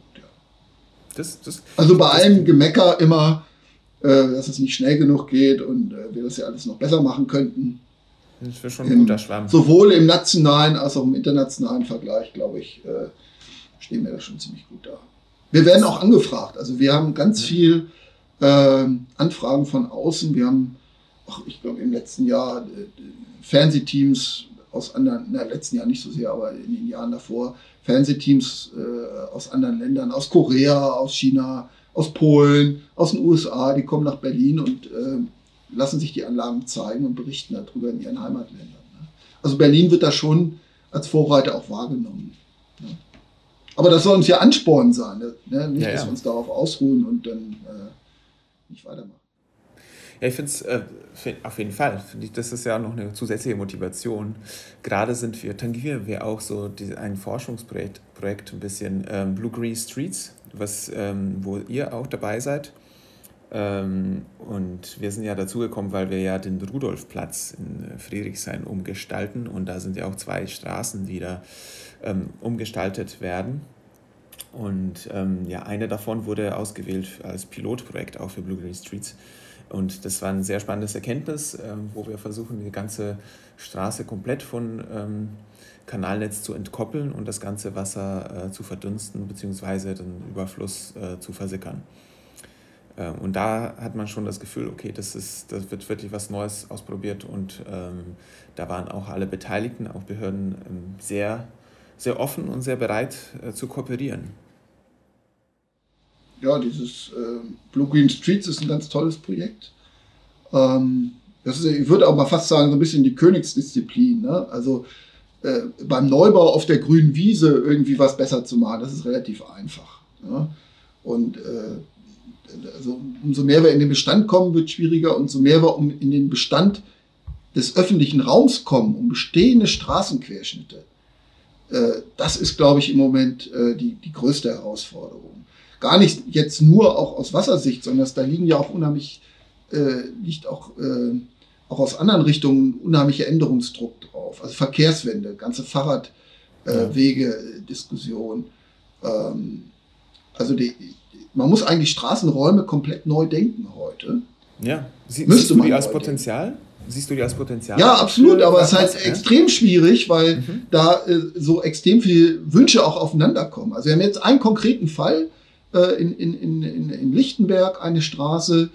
Das, das, also bei das, allem Gemecker immer, äh, dass es nicht schnell genug geht und äh, wir das ja alles noch besser machen könnten. Das wäre schon ein guter Schwamm. Sowohl im nationalen als auch im internationalen Vergleich, glaube ich, äh, stehen wir da schon ziemlich gut da. Wir werden auch angefragt. Also wir haben ganz viel äh, Anfragen von außen. Wir haben, ach, ich glaube, im letzten Jahr äh, Fernsehteams aus anderen, na, letzten Jahr nicht so sehr, aber in den Jahren davor, Fernsehteams äh, aus anderen Ländern, aus Korea, aus China, aus Polen, aus den USA, die kommen nach Berlin und äh, lassen sich die Anlagen zeigen und berichten darüber in ihren Heimatländern. Ne? Also Berlin wird da schon als Vorreiter auch wahrgenommen. Ne? Aber das soll uns ja Ansporn sein, ne? nicht, ja, ja. dass wir uns darauf ausruhen und dann äh, nicht weitermachen. Ja, ich finde es äh, auf jeden Fall. Ich, das ist ja noch eine zusätzliche Motivation. Gerade sind wir, tangieren wir auch so die, ein Forschungsprojekt Projekt ein bisschen ähm, Blue Green Streets, was, ähm, wo ihr auch dabei seid. Ähm, und wir sind ja dazugekommen, weil wir ja den Rudolfplatz in äh, Friedrichshain umgestalten und da sind ja auch zwei Straßen, die da ähm, umgestaltet werden. Und ähm, ja, eine davon wurde ausgewählt als Pilotprojekt auch für Blue Green Streets. Und das war ein sehr spannendes Erkenntnis, ähm, wo wir versuchen, die ganze Straße komplett von ähm, Kanalnetz zu entkoppeln und das ganze Wasser äh, zu verdunsten bzw. den Überfluss äh, zu versickern. Ähm, und da hat man schon das Gefühl, okay, das, ist, das wird wirklich was Neues ausprobiert und ähm, da waren auch alle Beteiligten, auch Behörden, ähm, sehr, sehr offen und sehr bereit äh, zu kooperieren. Ja, dieses äh, Blue Green Streets ist ein ganz tolles Projekt. Ähm, das ist, ich würde auch mal fast sagen, so ein bisschen die Königsdisziplin. Ne? Also äh, beim Neubau auf der grünen Wiese irgendwie was besser zu machen, das ist relativ einfach. Ne? Und äh, also umso mehr wir in den Bestand kommen, wird schwieriger. Umso mehr wir in den Bestand des öffentlichen Raums kommen, um bestehende Straßenquerschnitte, äh, das ist, glaube ich, im Moment äh, die, die größte Herausforderung. Gar nicht jetzt nur auch aus Wassersicht, sondern da liegen ja auch unheimlich, äh, liegt auch, äh, auch aus anderen Richtungen unheimlicher Änderungsdruck drauf. Also Verkehrswende, ganze Fahrradwege-Diskussion. Ähm, also die, man muss eigentlich Straßenräume komplett neu denken heute. Ja, Sie, siehst du die als Potenzial? Siehst du die als Potenzial? Ja, absolut, aber es ist halt ja? extrem schwierig, weil mhm. da äh, so extrem viele Wünsche auch aufeinander kommen. Also wir haben jetzt einen konkreten Fall äh, in, in, in, in Lichtenberg, eine Straße,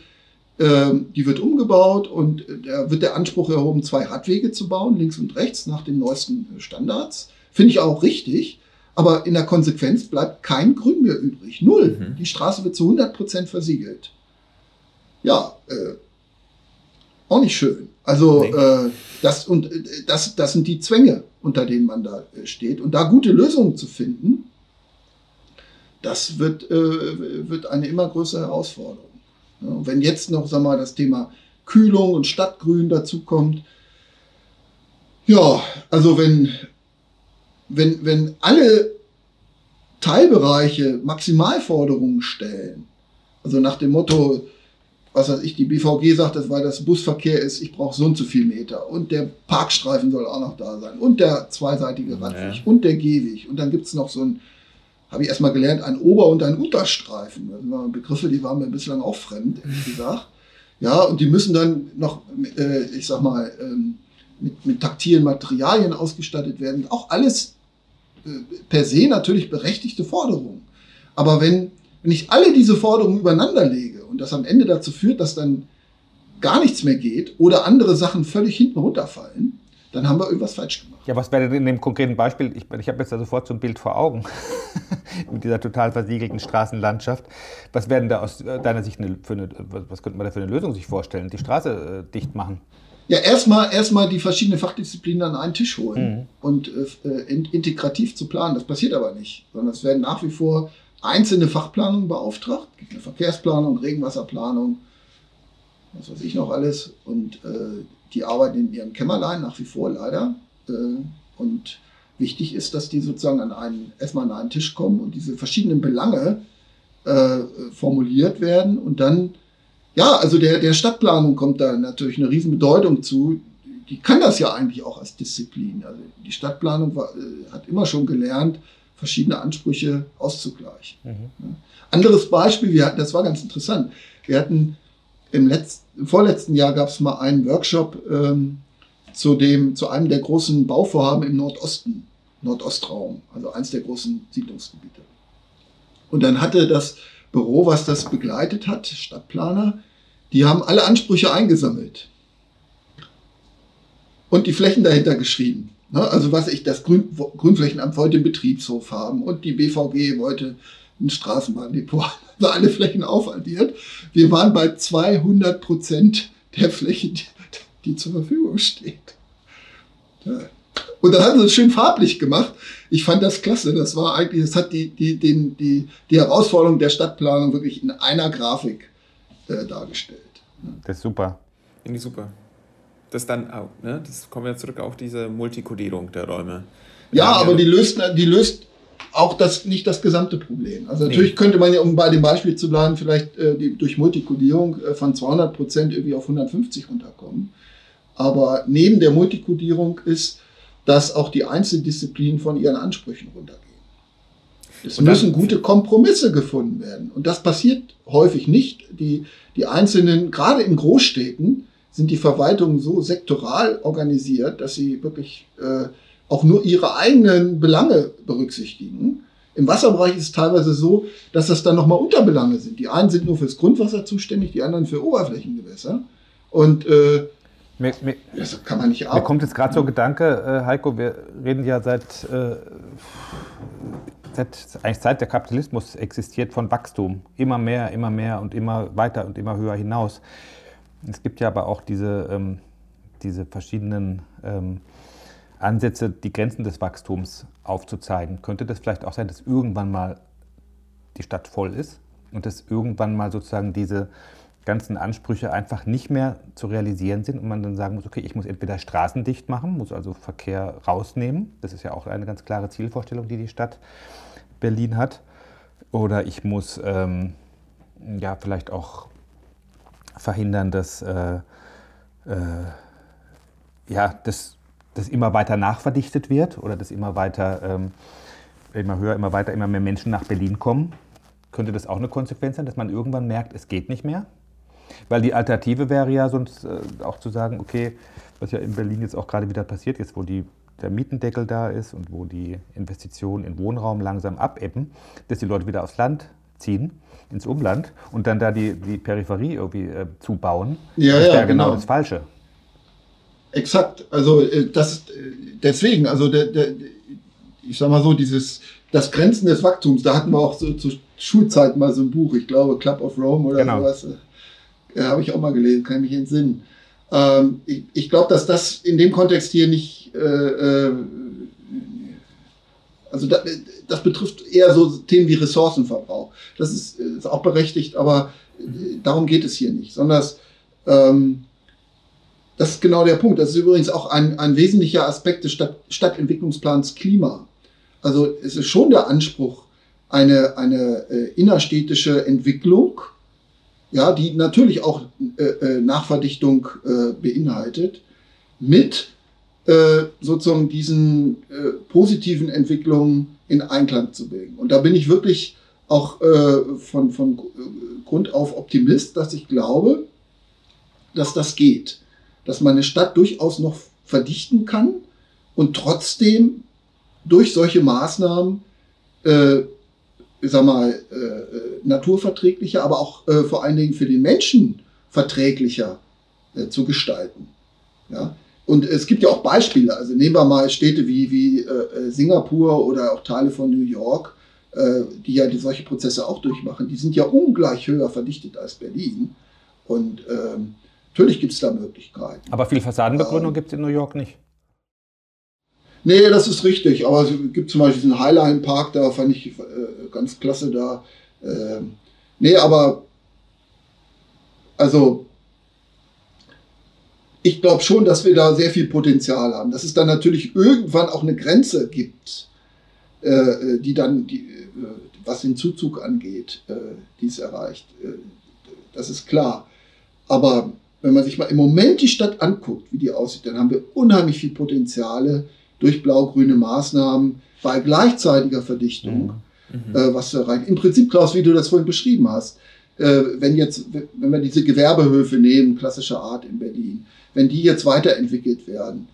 äh, die wird umgebaut und äh, da wird der Anspruch erhoben, zwei Radwege zu bauen, links und rechts, nach den neuesten Standards. Finde ich auch richtig. Aber in der Konsequenz bleibt kein Grün mehr übrig. Null. Mhm. Die Straße wird zu 100 Prozent versiegelt. Ja, äh, auch nicht schön. Also äh, das und äh, das, das sind die Zwänge, unter denen man da äh, steht. Und da gute Lösungen zu finden, das wird, äh, wird eine immer größere Herausforderung. Ja, wenn jetzt noch, sag mal, das Thema Kühlung und Stadtgrün dazu kommt, ja, also wenn, wenn, wenn alle Teilbereiche Maximalforderungen stellen, also nach dem Motto, was weiß ich, die BVG sagt, das, weil das Busverkehr ist, ich brauche so und so viel Meter und der Parkstreifen soll auch noch da sein und der zweiseitige Radweg ja. und der Gehweg und dann gibt es noch so ein, habe ich erstmal gelernt, ein Ober- und ein Unterstreifen. Das waren Begriffe, die waren mir bislang auch fremd, ehrlich gesagt. Ja, und die müssen dann noch, äh, ich sag mal, ähm, mit, mit taktilen Materialien ausgestattet werden. Auch alles per se natürlich berechtigte Forderungen. Aber wenn, wenn ich alle diese Forderungen übereinander lege, und das am Ende dazu führt, dass dann gar nichts mehr geht oder andere Sachen völlig hinten runterfallen, dann haben wir irgendwas falsch gemacht. Ja, was wäre denn in dem konkreten Beispiel? Ich, ich habe jetzt da sofort so ein Bild vor Augen mit dieser total versiegelten Straßenlandschaft. Was wäre da aus deiner Sicht eine, für eine, was könnte man da für eine Lösung sich vorstellen? Die Straße äh, dicht machen? Ja, erstmal erstmal die verschiedenen Fachdisziplinen an einen Tisch holen mhm. und äh, in, integrativ zu planen. Das passiert aber nicht, sondern es werden nach wie vor einzelne Fachplanungen beauftragt. Es gibt eine Verkehrsplanung, Regenwasserplanung, was weiß ich noch alles. Und äh, die arbeiten in ihrem Kämmerlein nach wie vor leider. Äh, und wichtig ist, dass die sozusagen an einen, erstmal an einen Tisch kommen und diese verschiedenen Belange äh, formuliert werden. Und dann, ja, also der, der Stadtplanung kommt da natürlich eine Riesenbedeutung zu. Die kann das ja eigentlich auch als Disziplin. Also die Stadtplanung war, äh, hat immer schon gelernt, verschiedene Ansprüche auszugleichen. Mhm. Anderes Beispiel, wir hatten, das war ganz interessant. Wir hatten im, letzten, im vorletzten Jahr gab es mal einen Workshop ähm, zu, dem, zu einem der großen Bauvorhaben im Nordosten, Nordostraum, also eins der großen Siedlungsgebiete. Und dann hatte das Büro, was das begleitet hat, Stadtplaner, die haben alle Ansprüche eingesammelt und die Flächen dahinter geschrieben. Ne? Also was ich, das Grün, Grünflächenamt wollte einen Betriebshof haben und die BVG wollte ein Straßenbahndepot. Also alle Flächen aufaddiert. Wir waren bei 200 Prozent der Fläche, die, die zur Verfügung steht. Und dann haben sie es schön farblich gemacht. Ich fand das klasse. Das war eigentlich, das hat die, die, den, die, die Herausforderung der Stadtplanung wirklich in einer Grafik äh, dargestellt. Das ist super. Finde ich super das dann auch, ne? Das kommen wir zurück auf diese Multikodierung der Räume. Ja, aber ja die löst, die löst auch das nicht das gesamte Problem. Also natürlich nee. könnte man ja, um bei dem Beispiel zu bleiben, vielleicht äh, die, durch Multikodierung äh, von 200 Prozent irgendwie auf 150 runterkommen. Aber neben der Multikodierung ist, dass auch die Einzeldisziplinen von ihren Ansprüchen runtergehen. Es müssen gute Kompromisse gefunden werden. Und das passiert häufig nicht. Die, die einzelnen, gerade in Großstädten, sind die Verwaltungen so sektoral organisiert, dass sie wirklich äh, auch nur ihre eigenen Belange berücksichtigen. Im Wasserbereich ist es teilweise so, dass das dann nochmal Unterbelange sind. Die einen sind nur fürs Grundwasser zuständig, die anderen für Oberflächengewässer. Und äh, mir, mir, das kann man nicht ab. Mir kommt jetzt gerade so ein Gedanke, äh, Heiko, wir reden ja seit, äh, seit, eigentlich seit der Kapitalismus existiert von Wachstum. Immer mehr, immer mehr und immer weiter und immer höher hinaus. Es gibt ja aber auch diese, ähm, diese verschiedenen ähm, Ansätze, die Grenzen des Wachstums aufzuzeigen. Könnte das vielleicht auch sein, dass irgendwann mal die Stadt voll ist und dass irgendwann mal sozusagen diese ganzen Ansprüche einfach nicht mehr zu realisieren sind und man dann sagen muss, okay, ich muss entweder Straßen dicht machen, muss also Verkehr rausnehmen. Das ist ja auch eine ganz klare Zielvorstellung, die die Stadt Berlin hat. Oder ich muss ähm, ja vielleicht auch verhindern, dass äh, äh, ja, das, das immer weiter nachverdichtet wird oder dass immer weiter, ähm, immer höher, immer weiter, immer mehr Menschen nach Berlin kommen. Könnte das auch eine Konsequenz sein, dass man irgendwann merkt, es geht nicht mehr? Weil die Alternative wäre ja sonst äh, auch zu sagen, okay, was ja in Berlin jetzt auch gerade wieder passiert, jetzt wo die, der Mietendeckel da ist und wo die Investitionen in Wohnraum langsam abebben, dass die Leute wieder aufs Land ziehen ins Umland und dann da die, die Peripherie irgendwie äh, zubauen, ja, das wäre ja, genau, genau das Falsche. Exakt, also äh, das äh, deswegen, also der, der, ich sag mal so, dieses, das Grenzen des Wachstums, da hatten wir auch so zur Schulzeit mal so ein Buch, ich glaube Club of Rome oder genau. sowas, äh, habe ich auch mal gelesen, kann ich mich entsinnen. Ähm, ich, ich glaube, dass das in dem Kontext hier nicht, äh, äh, also da, das betrifft eher so Themen wie Ressourcenverbrauch. Das ist, ist auch berechtigt, aber äh, darum geht es hier nicht, sondern ähm, das ist genau der Punkt. Das ist übrigens auch ein, ein wesentlicher Aspekt des Stadt, Stadtentwicklungsplans Klima. Also es ist schon der Anspruch, eine, eine äh, innerstädtische Entwicklung ja, die natürlich auch äh, äh, Nachverdichtung äh, beinhaltet, mit äh, sozusagen diesen äh, positiven Entwicklungen in Einklang zu bringen. Und da bin ich wirklich auch äh, von, von Grund auf Optimist, dass ich glaube, dass das geht, dass man eine Stadt durchaus noch verdichten kann und trotzdem durch solche Maßnahmen äh, sag mal, äh, äh, naturverträglicher, aber auch äh, vor allen Dingen für den Menschen verträglicher äh, zu gestalten. Ja? Und es gibt ja auch Beispiele, also nehmen wir mal Städte wie, wie äh, äh Singapur oder auch Teile von New York, die ja die, solche Prozesse auch durchmachen. Die sind ja ungleich höher verdichtet als Berlin. Und ähm, natürlich gibt es da Möglichkeiten. Aber viel Fassadenbegrünung ähm, gibt es in New York nicht. Nee, das ist richtig. Aber es gibt zum Beispiel diesen Highline Park, da fand ich äh, ganz klasse da. Äh, nee, aber also ich glaube schon, dass wir da sehr viel Potenzial haben. Dass es dann natürlich irgendwann auch eine Grenze gibt, äh, die dann, die, äh, was den Zuzug angeht, äh, die es erreicht. Äh, das ist klar. Aber wenn man sich mal im Moment die Stadt anguckt, wie die aussieht, dann haben wir unheimlich viel Potenziale durch blau-grüne Maßnahmen bei gleichzeitiger Verdichtung mhm. äh, was erreichen. Im Prinzip, Klaus, wie du das vorhin beschrieben hast, äh, wenn jetzt, wenn wir diese Gewerbehöfe nehmen, klassischer Art in Berlin, wenn die jetzt weiterentwickelt werden,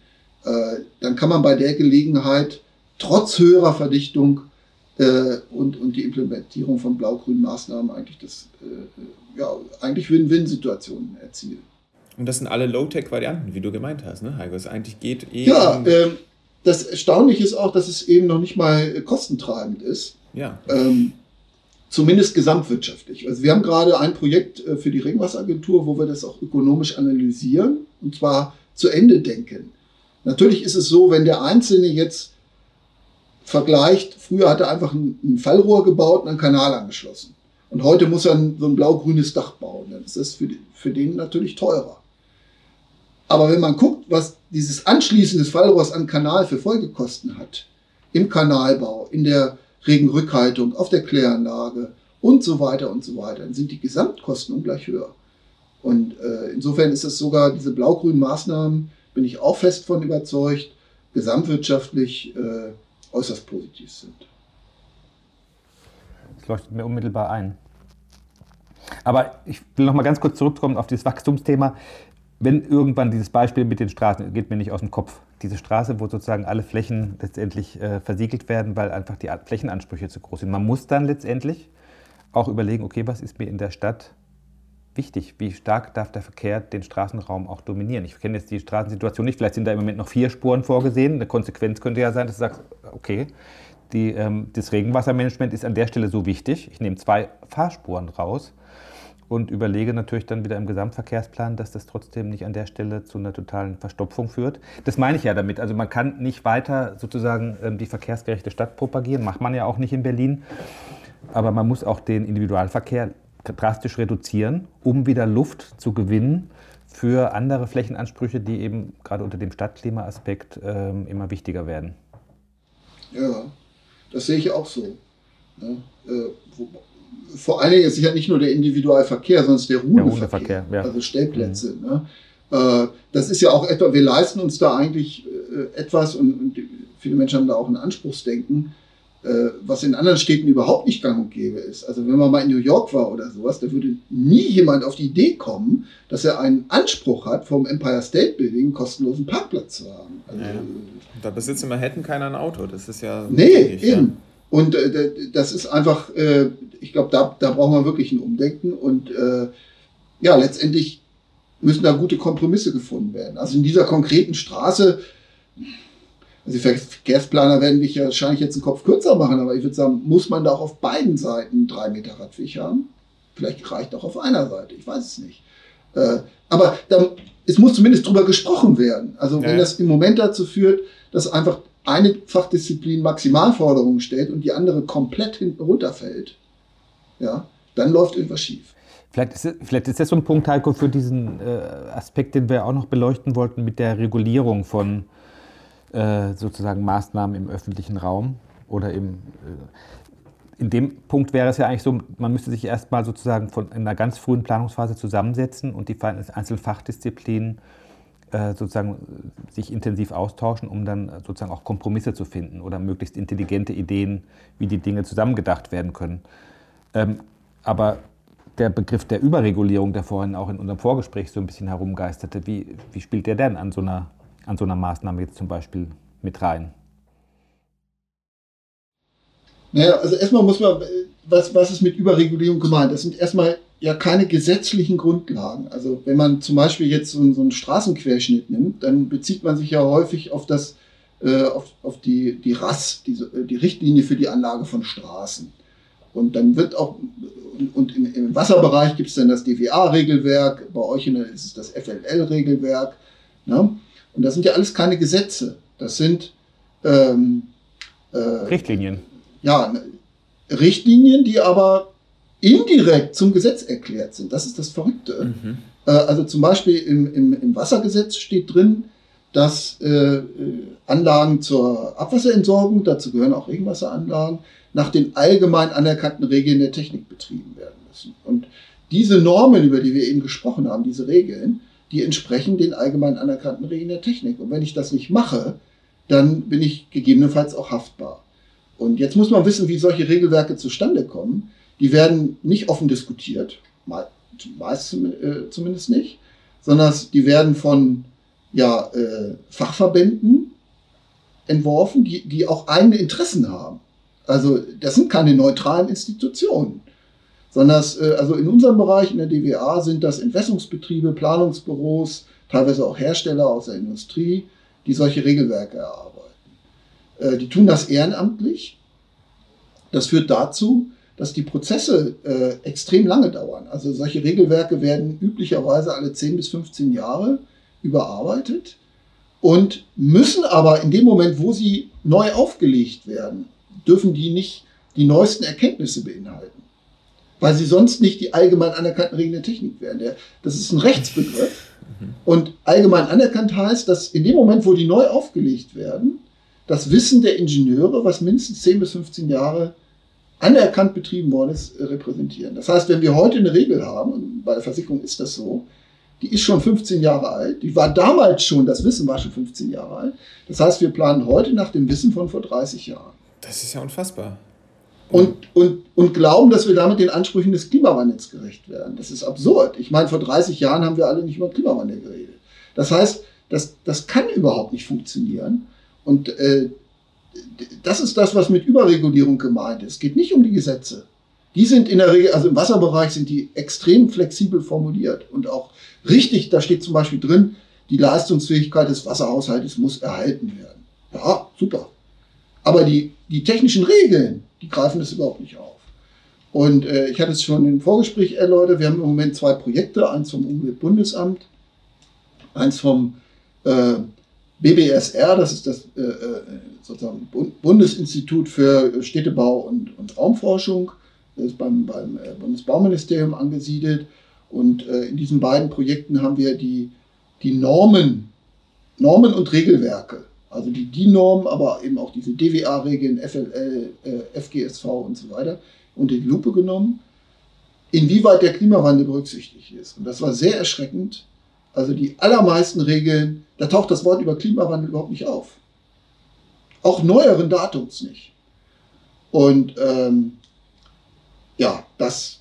äh, dann kann man bei der Gelegenheit trotz höherer Verdichtung äh, und, und die Implementierung von blau-grünen Maßnahmen eigentlich das, äh, ja, eigentlich Win-Win-Situationen erzielen. Und das sind alle Low-Tech-Varianten, wie du gemeint hast, ne, Heiko? Es eigentlich geht eh. Ja, ähm, das Erstaunliche ist auch, dass es eben noch nicht mal kostentreibend ist. Ja. Ähm, zumindest gesamtwirtschaftlich. Also wir haben gerade ein Projekt äh, für die Regenwasseragentur, wo wir das auch ökonomisch analysieren und zwar zu Ende denken. Natürlich ist es so, wenn der Einzelne jetzt vergleicht, früher hat er einfach ein, Fallrohr gebaut und einen Kanal angeschlossen. Und heute muss er so ein blau-grünes Dach bauen. Dann ist das für, für den natürlich teurer. Aber wenn man guckt, was dieses Anschließen des Fallrohrs an Kanal für Folgekosten hat, im Kanalbau, in der Regenrückhaltung, auf der Kläranlage und so weiter und so weiter, dann sind die Gesamtkosten ungleich höher. Und äh, insofern ist es sogar diese blau-grünen Maßnahmen, bin ich auch fest von überzeugt, gesamtwirtschaftlich äh, äußerst positiv sind. Das leuchtet mir unmittelbar ein. Aber ich will noch mal ganz kurz zurückkommen auf dieses Wachstumsthema wenn irgendwann dieses Beispiel mit den Straßen, geht mir nicht aus dem Kopf, diese Straße, wo sozusagen alle Flächen letztendlich äh, versiegelt werden, weil einfach die Flächenansprüche zu groß sind. Man muss dann letztendlich auch überlegen, okay, was ist mir in der Stadt wichtig? Wie stark darf der Verkehr den Straßenraum auch dominieren? Ich kenne jetzt die Straßensituation nicht, vielleicht sind da im Moment noch vier Spuren vorgesehen. Eine Konsequenz könnte ja sein, dass du sagst, okay, die, ähm, das Regenwassermanagement ist an der Stelle so wichtig, ich nehme zwei Fahrspuren raus und überlege natürlich dann wieder im Gesamtverkehrsplan, dass das trotzdem nicht an der Stelle zu einer totalen Verstopfung führt. Das meine ich ja damit. Also man kann nicht weiter sozusagen ähm, die verkehrsgerechte Stadt propagieren, macht man ja auch nicht in Berlin. Aber man muss auch den Individualverkehr drastisch reduzieren, um wieder Luft zu gewinnen für andere Flächenansprüche, die eben gerade unter dem Stadtklimaaspekt ähm, immer wichtiger werden. Ja, das sehe ich auch so. Ja, äh, vor allen Dingen ist es ja nicht nur der Individualverkehr, sondern es ist der Ruheverkehr, ja. also Stellplätze. Mhm. Ne? Äh, das ist ja auch etwa, wir leisten uns da eigentlich äh, etwas und, und viele Menschen haben da auch ein Anspruchsdenken, äh, was in anderen Städten überhaupt nicht gang und gäbe ist. Also wenn man mal in New York war oder sowas, da würde nie jemand auf die Idee kommen, dass er einen Anspruch hat, vom Empire State Building einen kostenlosen Parkplatz zu haben. Also, ja. Da besitzt in Manhattan keiner ein Auto. Das ist ja. Nee, eben. Ja. Und äh, das ist einfach, äh, ich glaube, da, da brauchen wir wirklich ein Umdenken. Und äh, ja, letztendlich müssen da gute Kompromisse gefunden werden. Also in dieser konkreten Straße, also die Verkehrsplaner werden mich ja wahrscheinlich jetzt einen Kopf kürzer machen, aber ich würde sagen, muss man da auch auf beiden Seiten drei Meter Radweg haben? Vielleicht reicht auch auf einer Seite, ich weiß es nicht. Äh, aber da, es muss zumindest drüber gesprochen werden. Also wenn ja. das im Moment dazu führt, dass einfach eine Fachdisziplin Maximalforderungen stellt und die andere komplett hinten runterfällt, ja, dann läuft irgendwas schief. Vielleicht ist, vielleicht ist das so ein Punkt, Heiko, für diesen äh, Aspekt, den wir auch noch beleuchten wollten mit der Regulierung von äh, sozusagen Maßnahmen im öffentlichen Raum oder im. Äh, in dem Punkt wäre es ja eigentlich so, man müsste sich erstmal sozusagen von in einer ganz frühen Planungsphase zusammensetzen und die einzelnen Fachdisziplinen sozusagen sich intensiv austauschen, um dann sozusagen auch Kompromisse zu finden oder möglichst intelligente Ideen, wie die Dinge zusammengedacht werden können. Ähm, aber der Begriff der Überregulierung, der vorhin auch in unserem Vorgespräch so ein bisschen herumgeisterte, wie, wie spielt der denn an so, einer, an so einer Maßnahme jetzt zum Beispiel mit rein? Naja, also erstmal muss man, was, was ist mit Überregulierung gemeint? Das sind erstmal ja keine gesetzlichen Grundlagen. Also wenn man zum Beispiel jetzt so, so einen Straßenquerschnitt nimmt, dann bezieht man sich ja häufig auf das, äh, auf, auf die, die RAS, die, die Richtlinie für die Anlage von Straßen. Und dann wird auch, und im, im Wasserbereich gibt es dann das DWA-Regelwerk, bei euch ist es das FLL-Regelwerk. Ne? Und das sind ja alles keine Gesetze. Das sind ähm, äh, Richtlinien. Ja, Richtlinien, die aber indirekt zum Gesetz erklärt sind. Das ist das Verrückte. Mhm. Äh, also zum Beispiel im, im, im, Wassergesetz steht drin, dass äh, Anlagen zur Abwasserentsorgung, dazu gehören auch Regenwasseranlagen, nach den allgemein anerkannten Regeln der Technik betrieben werden müssen. Und diese Normen, über die wir eben gesprochen haben, diese Regeln, die entsprechen den allgemein anerkannten Regeln der Technik. Und wenn ich das nicht mache, dann bin ich gegebenenfalls auch haftbar. Und jetzt muss man wissen, wie solche Regelwerke zustande kommen. Die werden nicht offen diskutiert, meist äh, zumindest nicht, sondern die werden von ja, äh, Fachverbänden entworfen, die, die auch eigene Interessen haben. Also das sind keine neutralen Institutionen, sondern äh, also in unserem Bereich, in der DWA, sind das Entwässerungsbetriebe, Planungsbüros, teilweise auch Hersteller aus der Industrie, die solche Regelwerke erarbeiten. Die tun das ehrenamtlich. Das führt dazu, dass die Prozesse äh, extrem lange dauern. Also solche Regelwerke werden üblicherweise alle 10 bis 15 Jahre überarbeitet und müssen aber in dem Moment, wo sie neu aufgelegt werden, dürfen die nicht die neuesten Erkenntnisse beinhalten, weil sie sonst nicht die allgemein anerkannten Regeln der Technik wären. Das ist ein Rechtsbegriff. Und allgemein anerkannt heißt, dass in dem Moment, wo die neu aufgelegt werden, das Wissen der Ingenieure, was mindestens 10 bis 15 Jahre anerkannt betrieben worden ist, repräsentieren. Das heißt, wenn wir heute eine Regel haben, und bei der Versicherung ist das so, die ist schon 15 Jahre alt, die war damals schon, das Wissen war schon 15 Jahre alt. Das heißt, wir planen heute nach dem Wissen von vor 30 Jahren. Das ist ja unfassbar. Und, und, und glauben, dass wir damit den Ansprüchen des Klimawandels gerecht werden. Das ist absurd. Ich meine, vor 30 Jahren haben wir alle nicht über Klimawandel geredet. Das heißt, das, das kann überhaupt nicht funktionieren. Und äh, das ist das, was mit Überregulierung gemeint ist. Es geht nicht um die Gesetze. Die sind in der Regel, also im Wasserbereich sind die extrem flexibel formuliert und auch richtig, da steht zum Beispiel drin, die Leistungsfähigkeit des Wasserhaushaltes muss erhalten werden. Ja, super. Aber die, die technischen Regeln, die greifen das überhaupt nicht auf. Und äh, ich hatte es schon im Vorgespräch erläutert, wir haben im Moment zwei Projekte, eins vom Umweltbundesamt, eins vom äh, BBSR, das ist das äh, äh sozusagen Bundesinstitut für Städtebau und, und Raumforschung, ist beim, beim äh, Bundesbauministerium angesiedelt. Und in diesen beiden Projekten haben wir die, die Normen, Normen und Regelwerke also die DIN-Norm, aber eben auch diese DWA-Regeln, FLL, FGSV und so weiter, unter die Lupe genommen, inwieweit der Klimawandel berücksichtigt ist. Und das war sehr erschreckend. Also die allermeisten Regeln, da taucht das Wort über Klimawandel überhaupt nicht auf. Auch neueren Datums nicht. Und ähm, ja, das,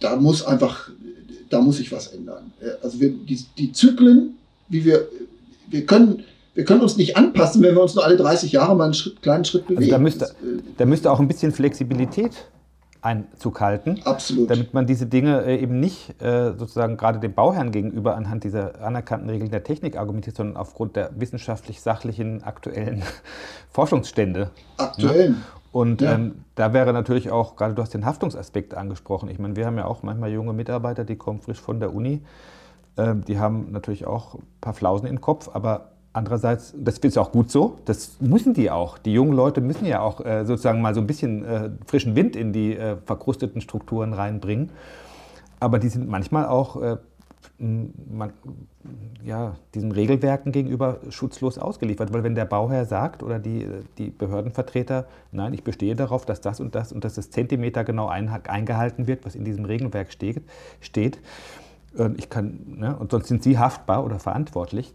da muss einfach, da muss sich was ändern. Also wir, die, die Zyklen, wie wir, wir können, wir können uns nicht anpassen, wenn wir uns nur alle 30 Jahre mal einen Schritt, kleinen Schritt bewegen. Also da, müsste, äh, da müsste auch ein bisschen Flexibilität Einzug halten. Absolut. Damit man diese Dinge äh, eben nicht äh, sozusagen gerade dem Bauherrn gegenüber anhand dieser anerkannten Regeln der Technik argumentiert, sondern aufgrund der wissenschaftlich-sachlichen aktuellen Forschungsstände. Aktuellen. Ne? Und ja. ähm, da wäre natürlich auch, gerade du hast den Haftungsaspekt angesprochen. Ich meine, wir haben ja auch manchmal junge Mitarbeiter, die kommen frisch von der Uni Ähm, die haben natürlich auch ein paar Flausen im Kopf, aber andererseits, das ist auch gut so, das müssen die auch. Die jungen Leute müssen ja auch äh, sozusagen mal so ein bisschen äh, frischen Wind in die äh, verkrusteten Strukturen reinbringen. Aber die sind manchmal auch äh, man, ja, diesen Regelwerken gegenüber schutzlos ausgeliefert. Weil wenn der Bauherr sagt oder die, die Behördenvertreter, nein, ich bestehe darauf, dass das und das und dass das Zentimeter genau ein, eingehalten wird, was in diesem Regelwerk steht, steht ich kann, ne, und sonst sind sie haftbar oder verantwortlich,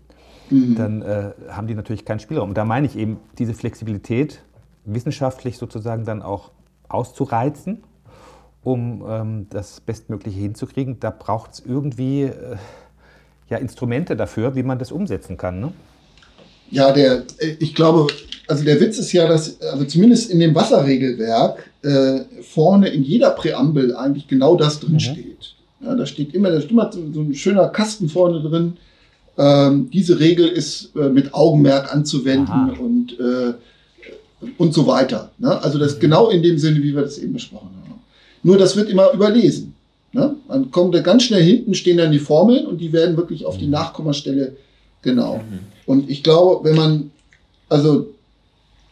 mhm. dann äh, haben die natürlich keinen Spielraum. Und da meine ich eben, diese Flexibilität wissenschaftlich sozusagen dann auch auszureizen um ähm, das Bestmögliche hinzukriegen. Da braucht es irgendwie äh, ja, Instrumente dafür, wie man das umsetzen kann. Ne? Ja, der, äh, ich glaube, also der Witz ist ja, dass also zumindest in dem Wasserregelwerk äh, vorne in jeder Präambel eigentlich genau das drin mhm. steht. Ja, da steht immer, da steht immer so ein schöner Kasten vorne drin. Ähm, diese Regel ist äh, mit Augenmerk anzuwenden Aha. und, äh, und so weiter. Ne? Also das mhm. genau in dem Sinne, wie wir das eben besprochen haben. Nur das wird immer überlesen. Ne? Man kommt da ganz schnell hinten, stehen dann die Formeln und die werden wirklich auf die mhm. Nachkommastelle genau. Mhm. Und ich glaube, wenn man, also,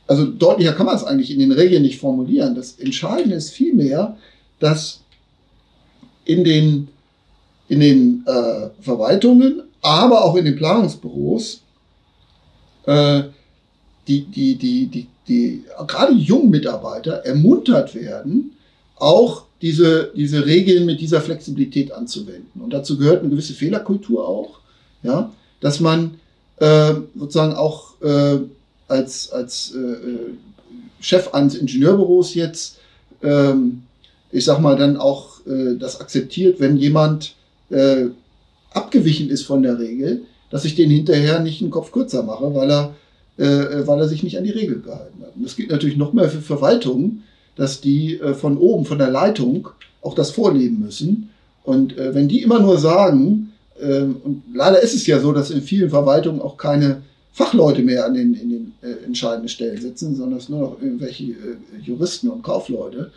also deutlicher kann man es eigentlich in den Regeln nicht formulieren. Das Entscheidende ist vielmehr, dass in den, in den äh, Verwaltungen, aber auch in den Planungsbüros, äh, die, die, die, die, die, gerade jungen Mitarbeiter ermuntert werden, auch diese, diese Regeln mit dieser Flexibilität anzuwenden. Und dazu gehört eine gewisse Fehlerkultur auch, ja, dass man äh, sozusagen auch äh, als, als äh, Chef eines Ingenieurbüros jetzt, ähm, ich sag mal, dann auch äh, das akzeptiert, wenn jemand äh, abgewichen ist von der Regel, dass ich den hinterher nicht einen Kopf kürzer mache, weil er, äh, weil er sich nicht an die Regel gehalten hat. Und das gilt natürlich noch mehr für Verwaltungen, dass die äh, von oben, von der Leitung, auch das vorleben müssen. Und äh, wenn die immer nur sagen, äh, und leider ist es ja so, dass in vielen Verwaltungen auch keine Fachleute mehr an den, in den äh, entscheidenden Stellen sitzen, sondern es nur noch irgendwelche äh, Juristen und Kaufleute,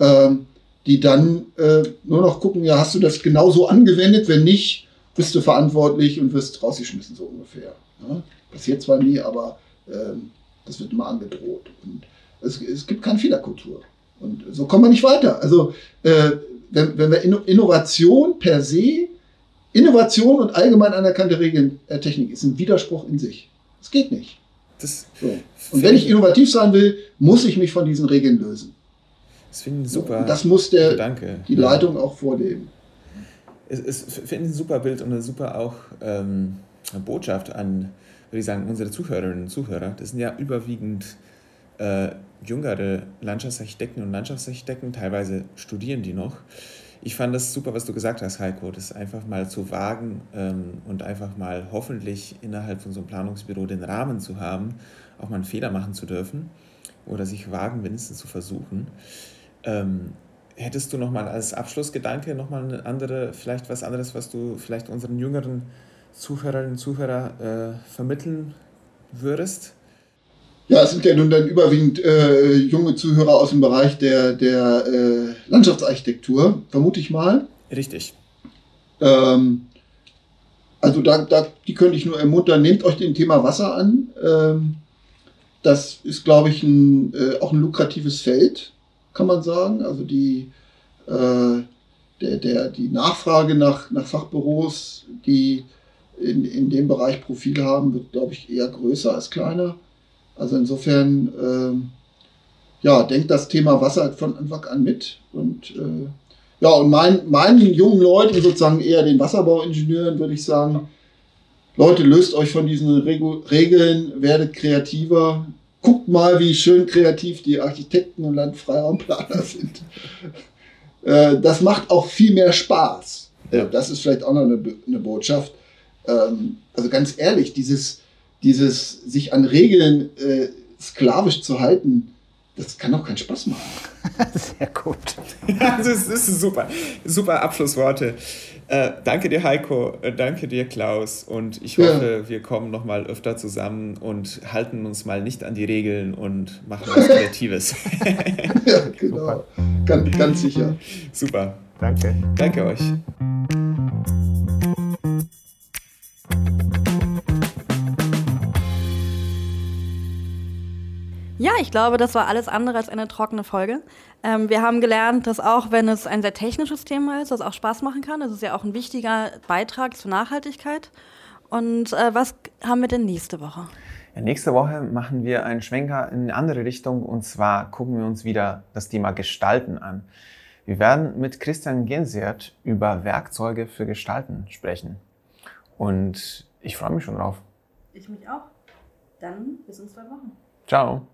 ähm, die dann äh, nur noch gucken, ja, hast du das genauso angewendet? Wenn nicht, bist du verantwortlich und wirst rausgeschmissen, so ungefähr. Ja? Passiert zwar nie, aber ähm, das wird immer angedroht. Und es, es gibt keine Fehlerkultur. Und so kommen wir nicht weiter. Also äh, wenn, wenn wir Innovation per se, Innovation und allgemein anerkannte Regeln der Technik ist ein Widerspruch in sich. Das geht nicht. So. Und wenn ich innovativ sein will, muss ich mich von diesen Regeln lösen. Das finde ich super. Und das muss der, Gedanke. die Leitung ja. auch vorleben. Es, es finde ein super Bild und eine super auch ähm, Botschaft an, würde ich sagen, unsere Zuhörerinnen und Zuhörer. Das sind ja überwiegend äh, jüngere Landschaftsarchitekten und Landschaftsarchitekten, teilweise studieren die noch. Ich fand das super, was du gesagt hast, Heiko, das einfach mal zu wagen ähm, und einfach mal hoffentlich innerhalb von so einem Planungsbüro den Rahmen zu haben, auch mal einen Fehler machen zu dürfen oder sich wagen, wenigstens zu versuchen. Ähm, hättest du nochmal als Abschlussgedanke nochmal eine andere, vielleicht was anderes, was du vielleicht unseren jüngeren Zuhörerinnen und Zuhörern äh, vermitteln würdest? Ja, es sind ja nun dann überwiegend äh, junge Zuhörer aus dem Bereich der, der äh, Landschaftsarchitektur, vermute ich mal. Richtig. Ähm, also da, da, die könnte ich nur ermuntern, nehmt euch dem Thema Wasser an. Ähm, das ist, glaube ich, ein, äh, auch ein lukratives Feld, kann man sagen. Also die, äh, der, der, die Nachfrage nach, nach Fachbüros, die in, in dem Bereich Profil haben, wird, glaube ich, eher größer als kleiner. Also insofern, ähm, ja, denkt das Thema Wasser von Anfang an mit. Und äh, ja, und mein, meinen jungen Leuten, sozusagen eher den Wasserbauingenieuren, würde ich sagen, Leute, löst euch von diesen Regeln, werdet kreativer. Guckt mal, wie schön kreativ die Architekten und Landfreiraumplaner sind. Äh, das macht auch viel mehr Spaß. Äh, das ist vielleicht auch noch eine, eine Botschaft. Ähm, also ganz ehrlich, dieses, dieses sich an Regeln äh, sklavisch zu halten, das kann doch keinen Spaß machen. Sehr gut. das, ist, das ist super. Super Abschlussworte. Äh, danke dir, Heiko. Äh, danke dir, Klaus. Und ich hoffe, ja. wir kommen noch mal öfter zusammen und halten uns mal nicht an die Regeln und machen was Kreatives. ja, genau. Ganz, ganz sicher. Super. Danke. Danke euch. Ja, ich glaube, das war alles andere als eine trockene Folge. Ähm, wir haben gelernt, dass auch wenn es ein sehr technisches Thema ist, das auch Spaß machen kann. Das ist ja auch ein wichtiger Beitrag zur Nachhaltigkeit. Und äh, was haben wir denn nächste Woche? Ja, nächste Woche machen wir einen Schwenker in eine andere Richtung und zwar gucken wir uns wieder das Thema Gestalten an. Wir werden mit Christian Gensert über Werkzeuge für Gestalten sprechen. Und ich freue mich schon drauf. Ich mich auch. Dann bis in zwei Wochen. Ciao.